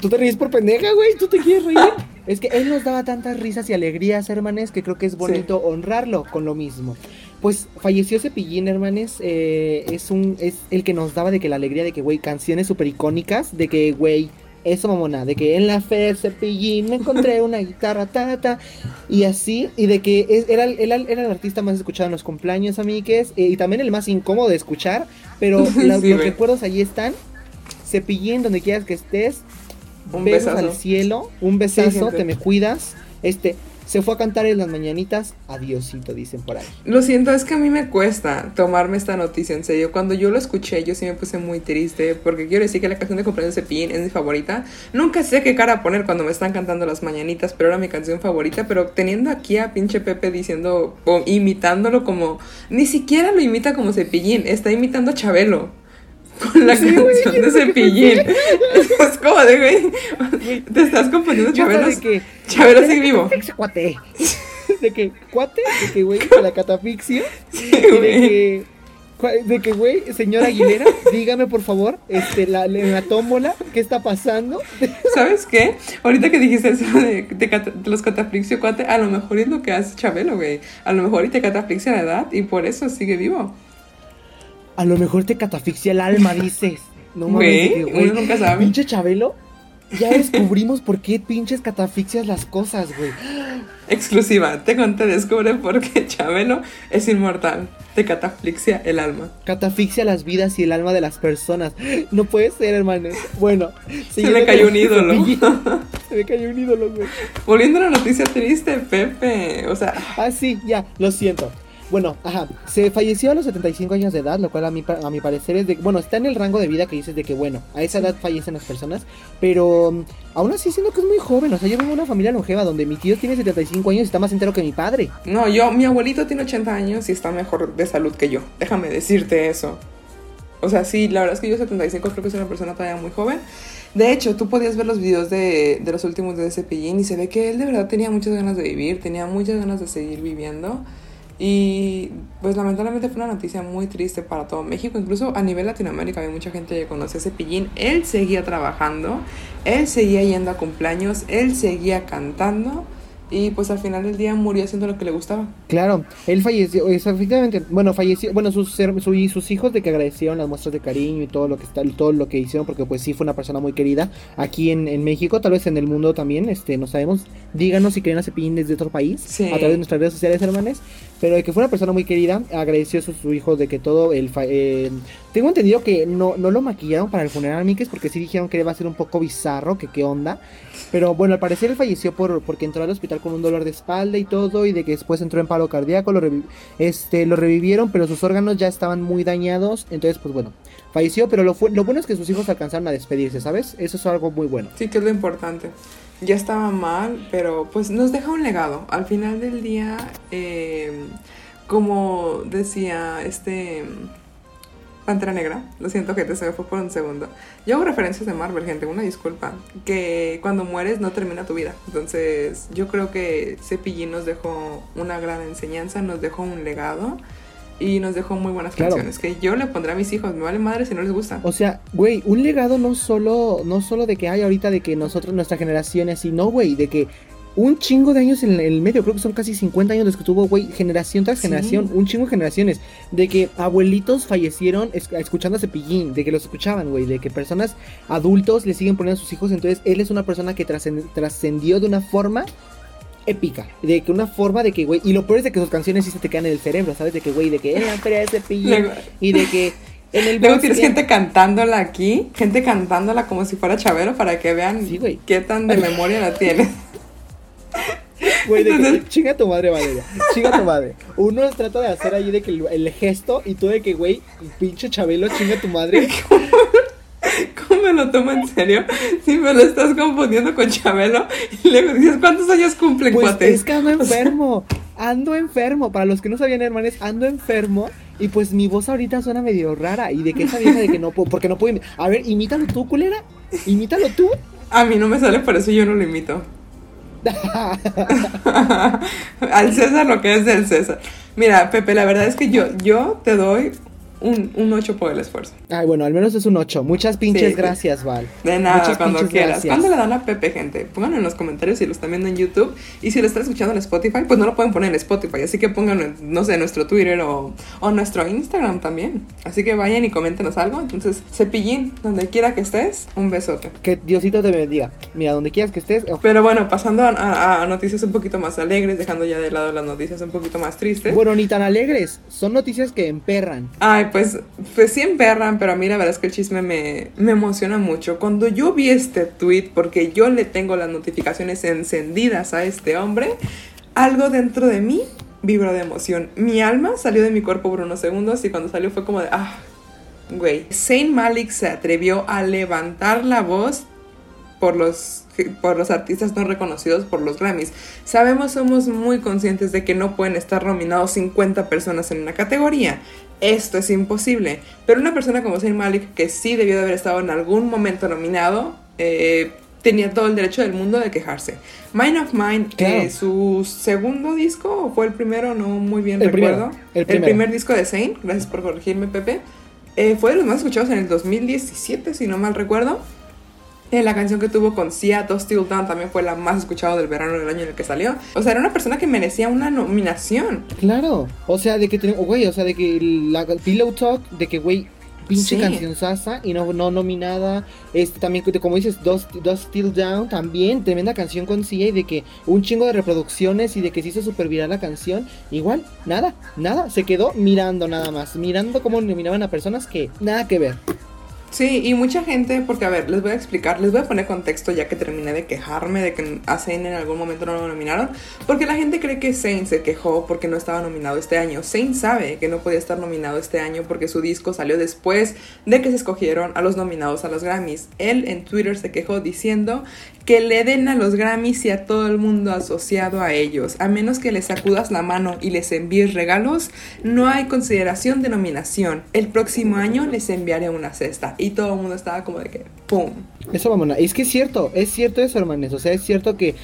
Tú te ríes por pendeja, güey, tú te quieres reír. Es que él nos daba tantas risas y alegrías, hermanes, que creo que es bonito sí. honrarlo con lo mismo. Pues falleció Cepillín, hermanes, eh, es un es el que nos daba de que la alegría de que, güey, canciones súper icónicas, de que, güey, eso mamona, de que en la fe Cepillín me encontré una guitarra, ta, ta, y así, y de que es, era, era, era, el artista más escuchado en los cumpleaños, amigues, eh, y también el más incómodo de escuchar, pero Sí, los, recuerdos ahí están. Cepillín, donde quieras que estés, Un besos besazo. al cielo, un besazo, siempre. te me cuidas. Este, se fue a cantar en las mañanitas, adiosito, dicen por ahí. Lo siento, es que a mí me cuesta tomarme esta noticia en serio. Cuando yo lo escuché, yo sí me puse muy triste, porque quiero decir que la canción de cumpleaños de Cepillín es mi favorita. Nunca sé qué cara poner cuando me están cantando las mañanitas, pero era mi canción favorita. Pero teniendo aquí a pinche Pepe diciendo, o imitándolo como, ni siquiera lo imita como Cepillín, está imitando a Chabelo. Con la Sí, canción yo de Cepillín. Es como de, güey, te estás confundiendo, Chabelo. Chabelo sigue vivo. cuate. De que, cuate, de que, güey, con la catafixia. Sí, Y de que, de que, güey, señora Aguilera, dígame por favor, este, la, la tómbola, ¿qué está pasando? ¿Sabes qué? Ahorita que dijiste eso de, de cata- de los cataflixio cuate, a lo mejor es lo que hace Chabelo, güey. A lo mejor y te cataflixia la edad y por eso sigue vivo. A lo mejor te catafixia el alma, dices. No mames, Güey, que, uno nunca sabe. Pinche Chabelo, ya descubrimos por qué pinches catafixias las cosas, güey. Exclusiva, te conté, descubre por qué Chabelo es inmortal. Te cataflixia el alma. Catafixia las vidas y el alma de las personas. No puede ser, hermanos. Bueno, Se me cayó un ídolo. Se me cayó un ídolo, güey. Volviendo a la noticia triste, Pepe. O sea, Ah, sí, ya, lo siento. Bueno, ajá, se falleció a los 75 años de edad, lo cual a mi, a mi parecer es de, bueno, está en el rango de vida que dices de que, bueno, a esa edad fallecen las personas, pero mm, aún así siento que es muy joven, o sea, yo vengo de una familia longeva donde mi tío tiene 75 años y está más entero que mi padre. no, yo, mi abuelito tiene 80 años y está mejor de salud que yo. Déjame decirte eso. O sea, sí, la verdad es que yo 75 creo que soy una persona todavía muy joven. De hecho, tú podías ver los videos de, de los últimos de Cepillín y se ve que él de verdad tenía muchas ganas de vivir, tenía muchas ganas de seguir viviendo. Y pues lamentablemente fue una noticia muy triste para todo México, incluso a nivel Latinoamérica había mucha gente que conocía a Cepillín. Él seguía trabajando, él seguía yendo a cumpleaños, él seguía cantando y pues al final del día murió haciendo lo que le gustaba. Claro, él falleció, efectivamente, bueno, falleció, bueno, sus, su- y sus hijos de que agradecieron las muestras de cariño y todo lo que está, todo lo que hicieron, porque pues sí fue una persona muy querida aquí en, en México, tal vez en el mundo también, este, no sabemos, díganos si creen a Cepillín desde otro país, Sí. a través de nuestras redes sociales, hermanes, pero de que fue una persona muy querida, agradeció a su, hijo de que todo el, fa- eh, tengo entendido que no, no lo maquillaron para el funeral, Miques, porque sí dijeron que iba a ser un poco bizarro, que qué onda, pero bueno, al parecer él falleció por, porque entró al hospital con un dolor de espalda y todo, y de que después entró en paro cardíaco, lo, este, lo revivieron, pero sus órganos ya estaban muy dañados, entonces pues bueno, falleció, pero lo, lo bueno es que sus hijos alcanzaron a despedirse, ¿sabes? Eso es algo muy bueno. Sí, que es lo importante. Ya estaba mal, pero pues nos deja un legado. Al final del día, eh, como decía este Pantera Negra, lo siento gente, se me fue por un segundo. Yo hago referencias de Marvel, gente, una disculpa. Que cuando mueres no termina tu vida. Entonces, yo creo que Cepillín nos dejó una gran enseñanza, nos dejó un legado y nos dejó muy buenas Claro. canciones. Que yo le pondré a mis hijos, me vale madre si no les gusta. O sea, güey, un legado no solo, no solo de que hay ahorita de que nosotros, nuestra generación es así, no, güey, de que un chingo de años en el medio, creo que son casi 50 años los que tuvo, güey, generación tras Sí. generación, un chingo de generaciones, de que abuelitos fallecieron es- escuchando a Cepillín, de que los escuchaban, güey, de que personas adultos le siguen poniendo a sus hijos, entonces él es una persona que trascend- trascendió de una forma épica. De que una forma de que, güey. Y lo peor es de que sus canciones sí se te quedan en el cerebro, ¿sabes? De que, güey, de que en la feria de cepillín. y de que. En el Luego tienes gente cantándola aquí, gente cantándola como si fuera Chabelo para que vean qué tan de memoria la tiene. Güey, de que chinga tu madre, Valeria. Chinga tu madre. Uno trata de hacer ahí de que el, gesto y tú de que, güey, pinche Chabelo, chinga tu madre. ¿Cómo me lo tomo en serio? Si me lo estás confundiendo con Chabelo y luego dices, ¿cuántos años cumple, pues Es que ando enfermo. Ando enfermo. Para los que no sabían, hermanos, ando enfermo. Y pues mi voz ahorita suena medio rara. Y de que esa vieja de que no puedo, porque no puedo. A ver, imítalo tú, culera. Imítalo tú. A mí no me sale, por eso yo no lo imito. Al César lo que es del César. Mira, Pepe, la verdad es que yo, yo te doy un, un 8 por el esfuerzo. Ay, bueno, al menos es un 8. Muchas pinches gracias, Val. De nada, cuando quieras. ¿Cuándo le dan a Pepe, gente? Pónganlo en los comentarios si lo están viendo en YouTube. Y si lo están escuchando en Spotify, pues no lo pueden poner en Spotify. Así que pónganlo, no sé, en nuestro Twitter o, o nuestro Instagram también. Así que vayan y coméntenos algo. Entonces, cepillín, donde quiera que estés, un besote. Que Diosito te bendiga. Mira, donde quieras que estés. Pero bueno, pasando a, a, noticias un poquito más alegres, dejando ya de lado las noticias un poquito más tristes. Bueno, ni tan alegres. Son noticias que emperran. Ay, pues, pues sí emperran, pero a mí la verdad es que el chisme me, me emociona mucho. Cuando yo vi este tweet, porque yo le tengo las notificaciones encendidas a este hombre, algo dentro de mí vibró de emoción. Mi alma salió de mi cuerpo por unos segundos y cuando salió fue como de, ah, güey. Saint Malik se atrevió a levantar la voz por los, por los artistas no reconocidos por los Grammys. Sabemos, somos muy conscientes de que no pueden estar nominados 50 personas en una categoría esto es imposible. Pero una persona como Zayn Malik, que sí debió de haber estado en algún momento nominado, eh, tenía todo el derecho del mundo de quejarse. Mind of Mine, eh, su segundo disco, o fue el primero, no muy bien recuerdo. el, primer disco de Zayn, gracias por corregirme, Pepe. Eh, fue de los más escuchados en el 2017, si no mal recuerdo. Eh, la canción que tuvo con Sia, Still Down, también fue la más escuchada del verano del año en el que salió. O sea, era una persona que merecía una nominación. Claro. O sea, de que, güey, o sea, de que la Pillow Talk, de que, güey, pinche canción sasa y no, no nominada. Este también, como dices, Dos, Still Down, también tremenda canción con Sia y de que un chingo de reproducciones y de que se hizo super viral la canción. Igual, nada, nada, se quedó mirando nada más, mirando cómo nominaban a personas que nada que ver. Sí, y mucha gente, porque a ver, les voy a explicar, les voy a poner contexto ya que terminé de quejarme de que a Zane en algún momento no lo nominaron, porque la gente cree que Zane se quejó porque no estaba nominado este año. Zane sabe que no podía estar nominado este año porque su disco salió después de que se escogieron a los nominados a los Grammys. Él en Twitter se quejó diciendo que le den a los Grammys y a todo el mundo asociado a ellos. A menos que les sacudas la mano y les envíes regalos, no hay consideración de nominación. El próximo año les enviaré una cesta. Y todo el mundo estaba como de que, ¡pum! Eso vamos, es que es cierto, es cierto eso, hermanos. O sea, es cierto que,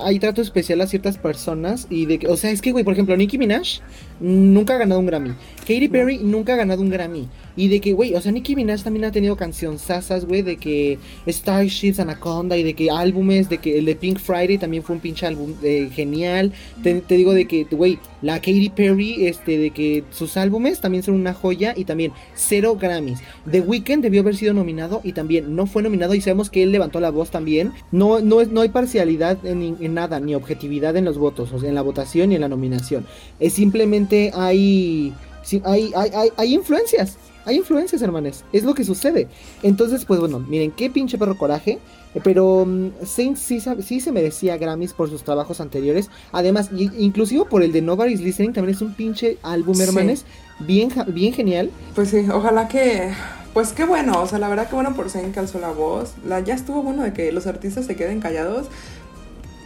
hay trato especial a ciertas personas y de que, o sea, es que, güey, por ejemplo, Nicki Minaj nunca ha ganado un Grammy. Katy Perry nunca ha ganado un Grammy. Y de que, güey, o sea, Nicki Minaj también ha tenido canción sasas, güey, de que Starships, Anaconda y de que álbumes, de que el de Pink Friday también fue un pinche álbum eh, genial. Te, digo de que, güey, la Katy Perry, este, de que sus álbumes también son una joya y también cero Grammys. The Weeknd debió haber sido nominado y también no fue nominado y sabemos que él levantó la voz también. No, no, es, no hay parcialidad en, nada, ni objetividad en los votos, o sea, en la votación ni en la nominación. Es simplemente hay, hay, hay, hay, hay influencias hay influencias, hermanes. Es lo que sucede. Entonces, pues bueno, miren, qué pinche perro coraje. Eh, pero um, Saints sí, sí, se merecía Grammys por sus trabajos anteriores. Además, inclusive por el de Nobody's Listening, también es un pinche álbum, hermanes. Bien, bien genial. Pues sí, ojalá que. Pues qué bueno, o sea, la verdad que bueno por Saint calzó la voz. La, ya estuvo bueno de que los artistas se queden callados.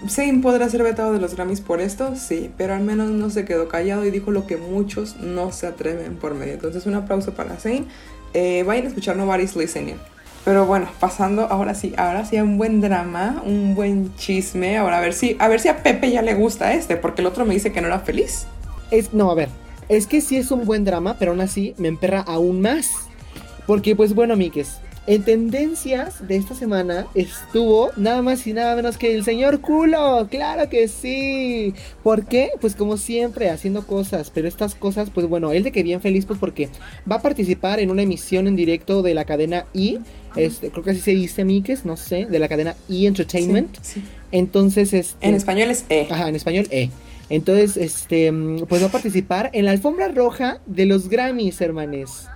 Zayn podrá ser vetado de los Grammys por esto, sí, pero al menos no se quedó callado y dijo lo que muchos no se atreven por medio. Entonces, un aplauso para Zayn. Eh, vayan a escuchar Nobody's Listening. Pero bueno, pasando ahora sí, ahora sí a un buen drama, un buen chisme. Ahora a ver si, a ver si a Pepe ya le gusta este, porque el otro me dice que no era feliz. Es, no, a ver, es que sí es un buen drama, pero aún así me emperra aún más. Porque, pues bueno, Miques, en tendencias de esta semana estuvo nada más y nada menos que el señor culo. Claro que sí. ¿Por qué? Pues como siempre, haciendo cosas. Pero estas cosas, pues bueno, él de que bien feliz, pues porque va a participar en una emisión en directo de la cadena I. Este, creo que así se dice Mikes, no sé, de la cadena E Entertainment. Entonces, este... En español es E. Ajá, en español E. Entonces, este, pues va a participar en la alfombra roja de los Grammys, hermanes.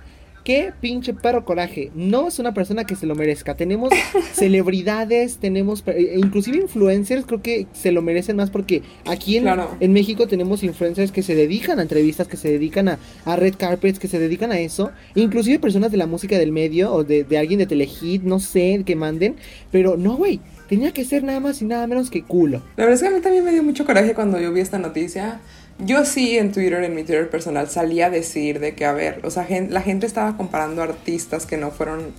Qué pinche perro coraje. No es una persona que se lo merezca. Tenemos celebridades, tenemos eh, inclusive influencers, creo que se lo merecen más porque aquí en, en México tenemos influencers que se dedican a entrevistas, que se dedican a, a, red carpets, que se dedican a eso. Inclusive personas de la música del medio o de, de alguien de Telehit, no sé, que manden. Pero no, güey. Tenía que ser nada más y nada menos que culo. La verdad es que a mí también me dio mucho coraje cuando yo vi esta noticia. Yo sí en Twitter, en mi Twitter personal, salí a decir de que, a ver, o sea, la gente estaba comparando artistas que no fueron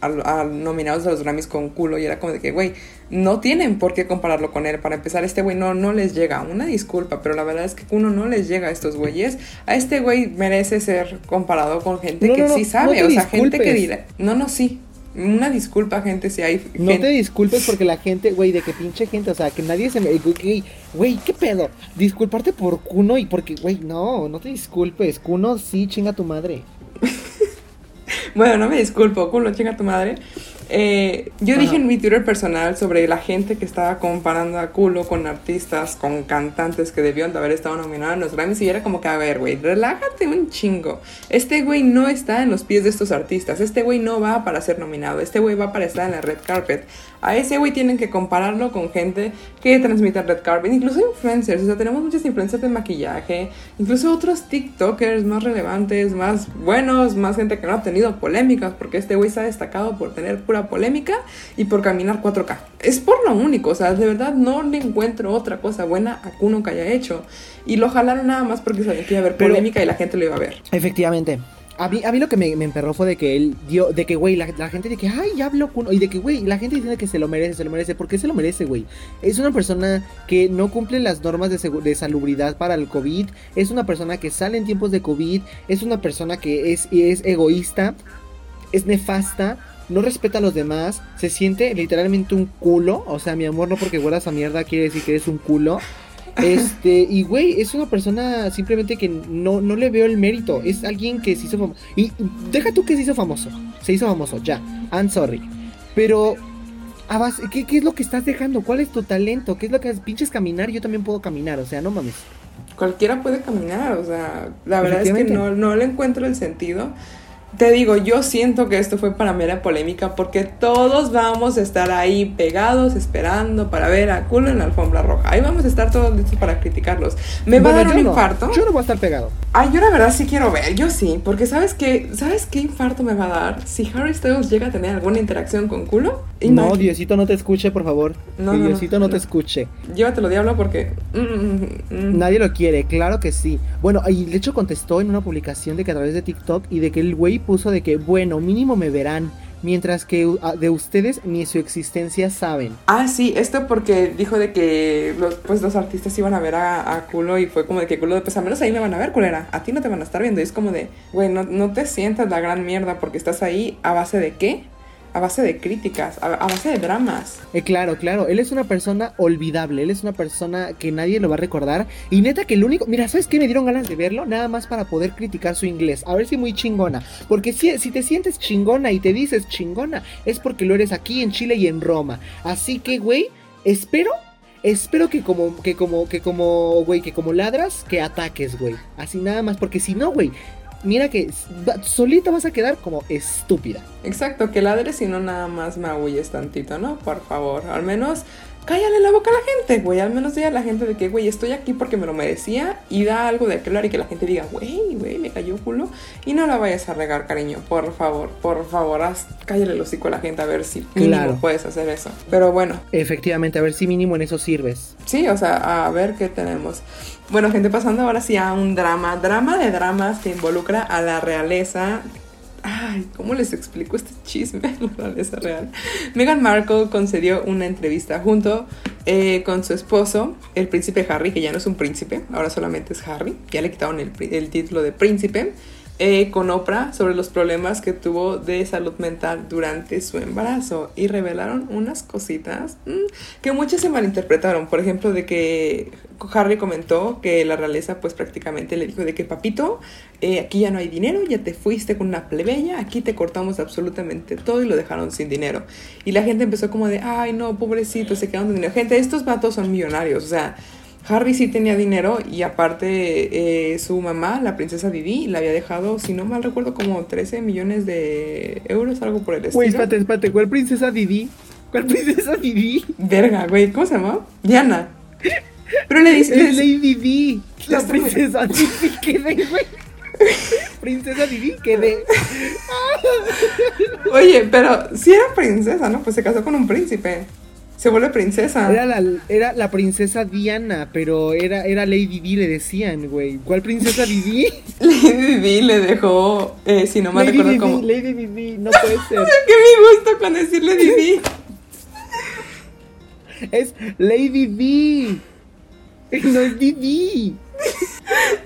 nominados a los Grammys con culo y era como de que, güey, no tienen por qué compararlo con él. Para empezar, este güey no, no les llega. Una disculpa, pero la verdad es que uno no les llega a estos güeyes. A este güey merece ser comparado con gente que sí sabe, o sea, gente que dirá, no, no, sí, una disculpa, gente, si hay. No te disculpes porque la gente, güey, de que pinche gente, o sea, que nadie se me. Güey, ¿qué pedo? Disculparte por Kuno y porque, güey, no, no te disculpes. Kuno sí, chinga tu madre. bueno, no me disculpo, Kuno, chinga tu madre. Eh, yo dije en mi Twitter personal sobre la gente que estaba comparando a culo con artistas, con cantantes que debían de haber estado nominados en los Grammys y era como que, a ver, güey, relájate un chingo. Este güey no está en los pies de estos artistas, este güey no va para ser nominado, este güey va para estar en la red carpet. A ese güey tienen que compararlo con gente que transmite red carpet, incluso influencers, o sea, tenemos muchas influencers de maquillaje, incluso otros TikTokers más relevantes, más buenos, más gente que no ha tenido polémicas, porque este güey se ha destacado por tener polémica y por caminar 4K. Es por lo único, o sea, de verdad no le encuentro otra cosa buena a Kuno que haya hecho. Y lo jalaron nada más porque sabía que iba a haber polémica y la gente lo iba a ver. Efectivamente. A mí, lo que me, emperró fue de que él dio, de que, güey, la, gente de que, ay, ya habló Kuno, y de que, güey, la gente dice que se lo merece, se lo merece, ¿por qué se lo merece, güey? Es una persona que no cumple las normas de, de salubridad para el COVID, es una persona que sale en tiempos de COVID, es una persona que es, es egoísta, es nefasta, no respeta a los demás, se siente literalmente un culo. O sea, mi amor, no porque huelas a mierda quiere decir que eres un culo. Este, y güey, es una persona simplemente que no, no le veo el mérito. Es alguien que se hizo famoso. Y deja tú que se hizo famoso. Se hizo famoso, ya. I'm sorry. Pero, ¿qué, ¿qué, es lo que estás dejando? ¿Cuál es tu talento? ¿Qué es lo que haces? Pinches caminar, yo también puedo caminar, o sea, no mames. Cualquiera puede caminar, o sea, la verdad es que no, no le encuentro el sentido. Te digo, yo siento que esto fue para mera polémica porque todos vamos a estar ahí pegados esperando para ver a culo en la alfombra roja. Ahí vamos a estar todos listos para criticarlos. ¿Me va a dar un infarto? Yo no voy a estar pegado. Ay, yo la verdad sí quiero ver, yo sí, porque ¿sabes qué? ¿Sabes qué infarto me va a dar? Si Harry Styles llega a tener alguna interacción con culo. No, Diosito no te escuche, por favor. No, Diosito no, te escuche. Llévatelo, diablo, porque... Mm, mm, mm, Nadie lo quiere, claro que sí. Bueno, y de hecho contestó en una publicación de que a través de TikTok y de que el güey puso de que, bueno, mínimo me verán. Mientras que de ustedes ni su existencia saben. Ah, sí, esto porque dijo de que los, pues los artistas iban a ver a, culo y fue como de que culo, pues al menos ahí me van a ver, culera. A ti no te van a estar viendo. Y es como de, güey, no, no te sientas la gran mierda porque estás ahí a base de qué? A base de críticas, a, base de dramas. Eh, claro, claro, él es una persona olvidable, él es una persona que nadie lo va a recordar. Y neta que el único, mira, ¿sabes qué? Me dieron ganas de verlo, nada más para poder criticar su inglés, a ver si muy chingona. Porque si, si te sientes chingona y te dices chingona, es porque lo eres aquí en Chile y en Roma. Así que, güey, espero espero que como, que como, que como, güey, que como ladras, que ataques, güey. Así nada más, porque si no, güey, mira que solita vas a quedar como estúpida. Exacto, que ladres y no nada más me agulles tantito, ¿no? Por favor, al menos cállale la boca a la gente, güey. Al menos diga a la gente de que, güey, estoy aquí porque me lo merecía y da algo de aclarar y que la gente diga, güey, güey, me cayó culo. Y no la vayas a regar, cariño, por favor, por favor, haz, cállale el hocico a la gente a ver si mínimo puedes hacer eso. Pero bueno. Efectivamente, a ver si mínimo en eso sirves. Sí, o sea, a ver qué tenemos. Bueno, gente, pasando ahora sí a un drama. Drama de dramas que involucra a la realeza Ay, ¿cómo les explico este chisme? La realeza real. Meghan Markle concedió una entrevista junto eh, con su esposo, el príncipe Harry, que ya no es un príncipe, ahora solamente es Harry. Ya le quitaron el, título de príncipe. Eh, con Oprah sobre los problemas que tuvo de salud mental durante su embarazo y revelaron unas cositas mm, que muchas se malinterpretaron. Por ejemplo, de que Harry comentó que la realeza pues prácticamente le dijo de que papito, eh, aquí ya no hay dinero, ya te fuiste con una plebeya, aquí te cortamos absolutamente todo y lo dejaron sin dinero. Y la gente empezó como de, ay no, pobrecito, se quedaron sin dinero. Gente, estos vatos son millonarios, o sea... Harry sí tenía dinero y aparte eh, su mamá, la princesa Vivi, le había dejado, si no mal recuerdo, como 13 millones de euros, algo por el estilo. Güey, espérate, espérate, ¿cuál princesa Vivi? ¿Cuál princesa Vivi? Verga, güey, ¿cómo se llama? Diana. Pero le dice... Es Lady Vivi, la princesa Vivi, quedé, güey. Princesa Vivi, quedé. Oye, pero si era princesa, ¿no? Pues se casó con un príncipe. Se vuelve princesa. Era la, era la princesa Diana, pero era, era Lady Di, le decían, güey. ¿Cuál princesa Vivi? Lady Di le dejó, eh, si no me Lady recuerdo Vivi, cómo. Lady Vivi, no puede ser. ¿Qué me gusta con decirle Didi? es Lady Di. No es Didi.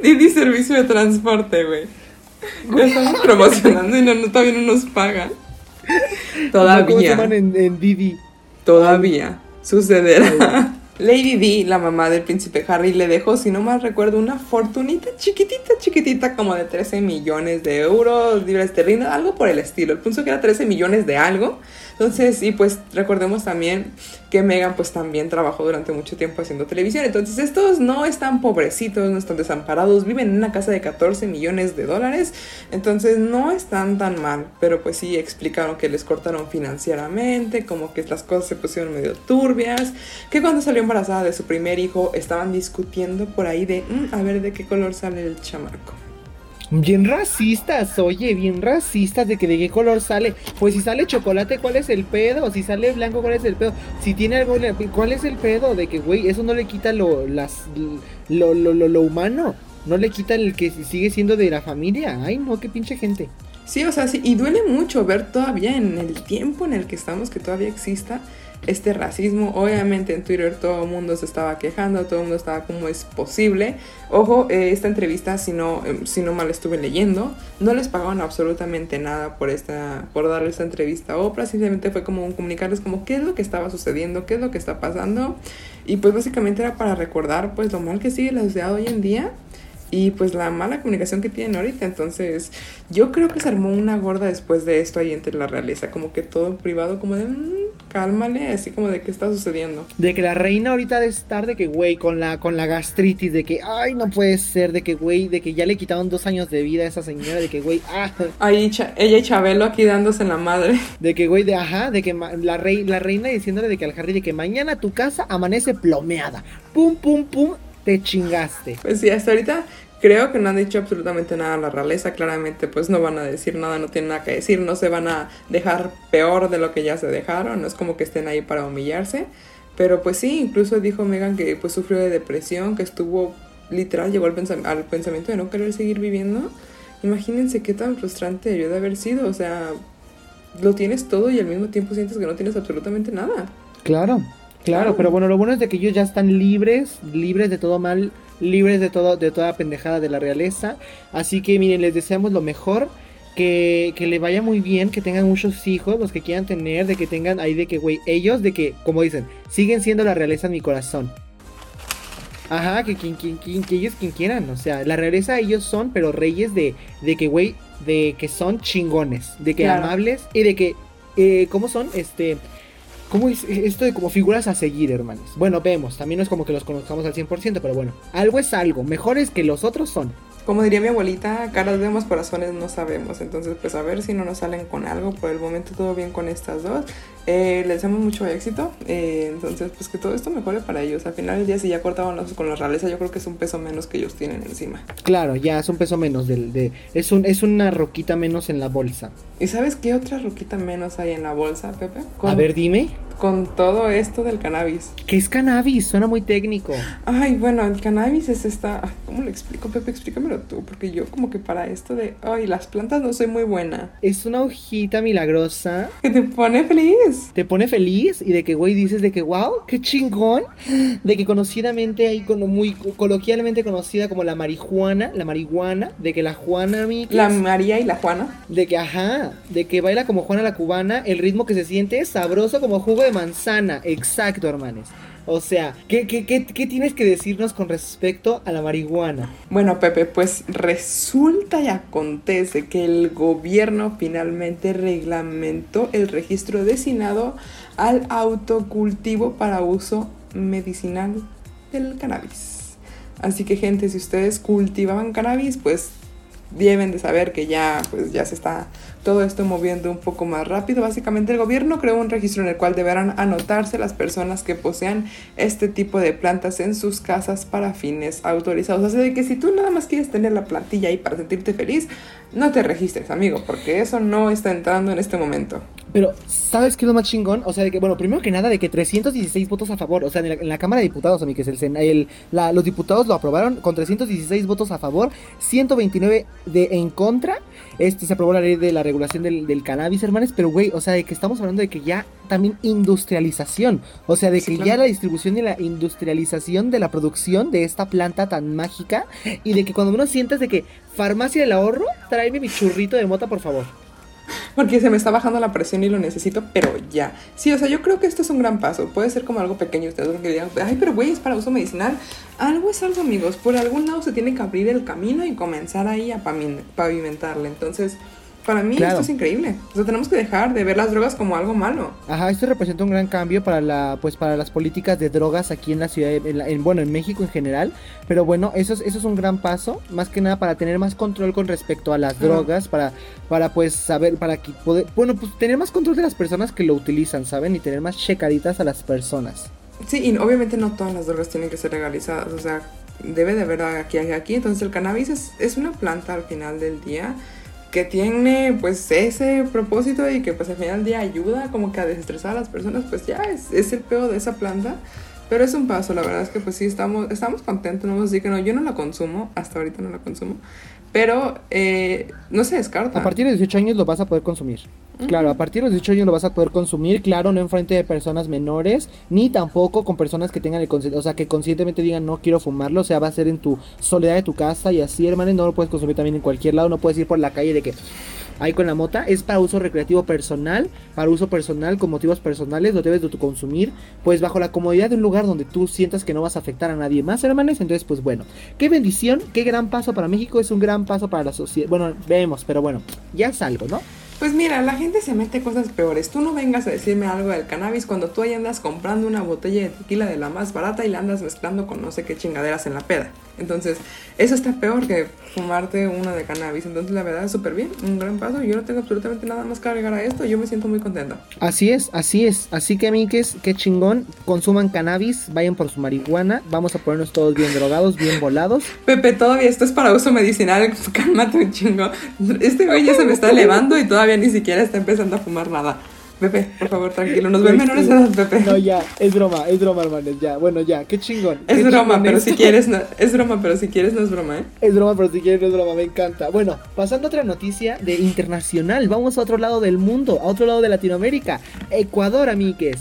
Didi Servicio de Transporte, güey. Lo estamos promocionando y no, no- todavía no nos pagan. ¿Cómo se Todavía. llaman en, en Didi? Todavía sucederá. Lady Di, la mamá del príncipe Harry, le dejó, si no mal recuerdo, una fortunita chiquitita, chiquitita, como de 13 millones de euros, libras esterlinas, algo por el estilo. El punto que era 13 millones de algo. Entonces, y pues recordemos también que Megan pues también trabajó durante mucho tiempo haciendo televisión. Entonces, estos no están pobrecitos, no están desamparados, viven en una casa de 14 millones de dólares. Entonces, no están tan mal. Pero pues sí explicaron que les cortaron financieramente, como que las cosas se pusieron medio turbias, que cuando salió embarazada de su primer hijo estaban discutiendo por ahí de, "Mm, a ver de qué color sale el chamaco. Bien racistas, oye, bien racistas de que de qué color sale. Pues si sale chocolate, ¿cuál es el pedo? Si sale blanco, ¿cuál es el pedo? Si tiene algo, ¿cuál es el pedo? De que, güey, eso no le quita lo, las, lo, lo, lo, lo humano. No le quita el que sigue siendo de la familia. Ay, no, qué pinche gente. Sí, o sea, sí, y duele mucho ver todavía en el tiempo en el que estamos que todavía exista este racismo. Obviamente en Twitter todo el mundo se estaba quejando, todo el mundo estaba como es posible. Ojo, eh, esta entrevista, si no, eh, si no mal estuve leyendo, no les pagaban absolutamente nada por esta, por darle esta entrevista a Oprah, simplemente fue como un comunicarles como qué es lo que estaba sucediendo, qué es lo que está pasando. Y pues básicamente era para recordar pues lo mal que sigue la sociedad hoy en día y pues la mala comunicación que tienen ahorita. Entonces, yo creo que se armó una gorda después de esto ahí entre la realeza, como que todo privado, como de "Mm, cálmale, así como de qué está sucediendo. De que la reina ahorita de estar de que, güey, con la, con la gastritis, de que, ay, no puede ser, de que, güey, de que ya le quitaron dos años de vida a esa señora, de que, güey, ah, Ahí ella y Chabelo aquí dándose en la madre. de que, güey, de, ajá, de que la, rey, la reina diciéndole de que al Harry, de que mañana tu casa amanece plomeada, pum, pum, pum, te chingaste. Pues sí, hasta ahorita creo que no han dicho absolutamente nada a la realeza. Claramente, pues no van a decir nada, no tienen nada que decir, no se van a dejar peor de lo que ya se dejaron. No es como que estén ahí para humillarse. Pero pues sí, incluso dijo Megan que pues sufrió de depresión, que estuvo literal, llegó al, pensam- al pensamiento de no querer seguir viviendo. Imagínense qué tan frustrante debió de haber sido. O sea, lo tienes todo y al mismo tiempo sientes que no tienes absolutamente nada. Claro, claro, Claro. pero bueno, lo bueno es de que ellos ya están libres, libres de todo mal, libres de todo, de toda pendejada de la realeza. Así que miren, les deseamos lo mejor. Que, que le vaya muy bien, que tengan muchos hijos, los que quieran tener, de que tengan ahí de que, güey, ellos, de que, como dicen, siguen siendo la realeza en mi corazón. Ajá, que, quien, quien, quien- que ellos quien quieran, o sea, la realeza ellos son, pero reyes de, de que, güey, de que son chingones, de que Claro. amables y de que, eh, ¿cómo son? Este, ¿cómo es esto de como figuras a seguir, hermanos? Bueno, vemos, también no es como que los conozcamos al 100%, pero bueno, algo es algo, mejores que los otros son. Como diría mi abuelita, caras vemos, corazones no sabemos. Entonces, pues a ver si no nos salen con algo. Por el momento todo bien con estas dos. Eh, les deseamos mucho éxito. Eh, entonces, pues que todo esto mejore para ellos. Al final del día, si ya cortaban los, con la realeza, yo creo que es un peso menos que ellos tienen encima. Claro, ya es un peso menos del, de, es un, es una roquita menos en la bolsa. ¿Y sabes qué otra roquita menos hay en la bolsa, Pepe? Con, A ver, dime, Con todo esto del cannabis. ¿qué es cannabis? Suena muy técnico. Ay, bueno, el cannabis es esta... ay, ¿Cómo lo explico, Pepe? Explícamelo tú. Porque yo como que para esto de... Ay, las plantas no soy muy buena. Es una hojita milagrosa Que te pone feliz. Te pone feliz y de que, güey, dices de que, wow, qué chingón. De que conocidamente, ahí como muy coloquialmente conocida como la marihuana, la marihuana, de que la Juana. La María y la Juana. De que, ajá, de que baila como Juana la cubana, el ritmo que se siente es sabroso como jugo de manzana. Exacto, hermanes. O sea, ¿qué, qué, qué, qué tienes que decirnos con respecto a la marihuana? Bueno, Pepe, pues resulta y acontece que el gobierno finalmente reglamentó el registro destinado al autocultivo para uso medicinal del cannabis. Así que gente, si ustedes cultivaban cannabis, pues deben de saber que ya, pues, ya se está todo esto moviendo un poco más rápido. Básicamente el gobierno creó un registro en el cual deberán anotarse las personas que posean este tipo de plantas en sus casas para fines autorizados. O sea, de que si tú nada más quieres tener la plantilla ahí para sentirte feliz, no te registres, amigo, porque eso no está entrando en este momento. Pero, ¿sabes qué es lo más chingón? O sea, de que, bueno, primero que nada, de que 316 votos a favor, o sea, en la, Cámara de Diputados, a mí que es el, el la, los diputados lo aprobaron con 316 votos a favor, 129 de en contra. Este se aprobó la ley de la regulación del, del cannabis, hermanos, pero güey, o sea, de que estamos hablando de que ya también industrialización, o sea, de que ya la distribución y la industrialización de la producción de esta planta tan mágica y de que cuando uno sientes de que farmacia del ahorro, tráeme mi churrito de mota, por favor. Porque se me está bajando la presión y lo necesito, pero ya. Sí, o sea, yo creo que esto es un gran paso. Puede ser como algo pequeño. Ustedes que digan, ay, pero güey, es para uso medicinal. Algo es algo, amigos. Por algún lado se tiene que abrir el camino y comenzar ahí a pavimentarle. Entonces, para mí esto es increíble. O sea, tenemos que dejar de ver las drogas como algo malo. Ajá, esto representa un gran cambio para la, pues, para las políticas de drogas aquí en la ciudad, en, bueno, en México en general. Pero bueno, eso es, eso es un gran paso, más que nada para tener más control con respecto a las drogas, para, para pues saber, para que poder, bueno, pues tener más control de las personas que lo utilizan, ¿saben? Y tener más checaditas a las personas. Sí, y obviamente no todas las drogas tienen que ser legalizadas, o sea, debe de haber aquí, aquí. Entonces el cannabis es, es una planta al final del día que tiene pues ese propósito y que pues al final del día ayuda como que a desestresar a las personas, pues ya es, es el peor de esa planta. Pero es un paso, la verdad es que pues sí estamos, estamos contentos, no vamos a decir que no, yo no la consumo, hasta ahorita no la consumo, pero eh, no se descarta. A partir de 18 años lo vas a poder consumir. Claro, a partir de los 18 años lo vas a poder consumir, claro, no en frente de personas menores, ni tampoco con personas que tengan el o sea, que conscientemente digan no quiero fumarlo, o sea, va a ser en tu soledad de tu casa y así, hermanos, no lo puedes consumir también en cualquier lado, no puedes ir por la calle de que ahí con la mota, es para uso recreativo personal, para uso personal, con motivos personales, lo debes de tu consumir, pues bajo la comodidad de un lugar donde tú sientas que no vas a afectar a nadie más, hermanos, entonces pues bueno, qué bendición, qué gran paso para México, es un gran paso para la sociedad, bueno, vemos, pero bueno, ya es algo, ¿no? Pues mira, la gente se mete cosas peores. Tú no vengas a decirme algo del cannabis cuando tú ahí andas comprando una botella de tequila de la más barata y la andas mezclando con no sé qué chingaderas en la peda. Entonces, eso está peor que fumarte una de cannabis. Entonces, la verdad es súper bien, un gran paso. Yo no tengo absolutamente nada más que agregar a esto. Yo me siento muy contenta. Así es, así es. Así que, amigues, qué chingón. Consuman cannabis, vayan por su marihuana. Vamos a ponernos todos bien drogados, bien volados. Pepe, todavía esto es para uso medicinal. Cálmate un chingo. Este güey ya se me está elevando y todavía ni siquiera está empezando a fumar nada. Pepe, por favor, tranquilo, nos ven menores de edad, Pepe. No, ya, es broma, es broma, hermanos, ya. Bueno, ya, qué chingón. Es broma, pero si quieres, no, es broma, pero si quieres no es broma, ¿eh? Es broma, pero si quieres no es broma, me encanta. Bueno, pasando a otra noticia de internacional, vamos a otro lado del mundo, a otro lado de Latinoamérica. Ecuador, amigues.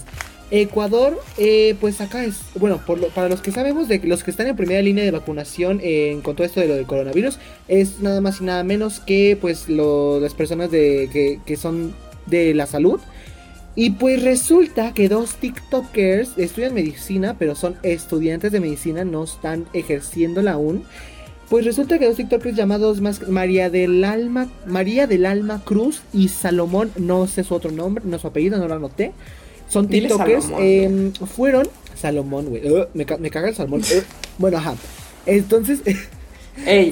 Ecuador, eh, pues acá es, bueno, para los que sabemos, de los que están en primera línea de vacunación con todo esto de lo del coronavirus, es nada más y nada menos que pues las personas de, que, son de la salud. Y pues resulta que dos TikTokers estudian medicina, pero son estudiantes de medicina, no están ejerciéndola aún. Pues resulta que dos TikTokers llamados María del Alma, María del Alma Cruz y Salomón, no sé su otro nombre, no su apellido, no lo anoté. Son TikTokers, em, fueron Salomón, güey, uh, me, caga el Salomón. Uh, bueno, ajá. Entonces, Ey,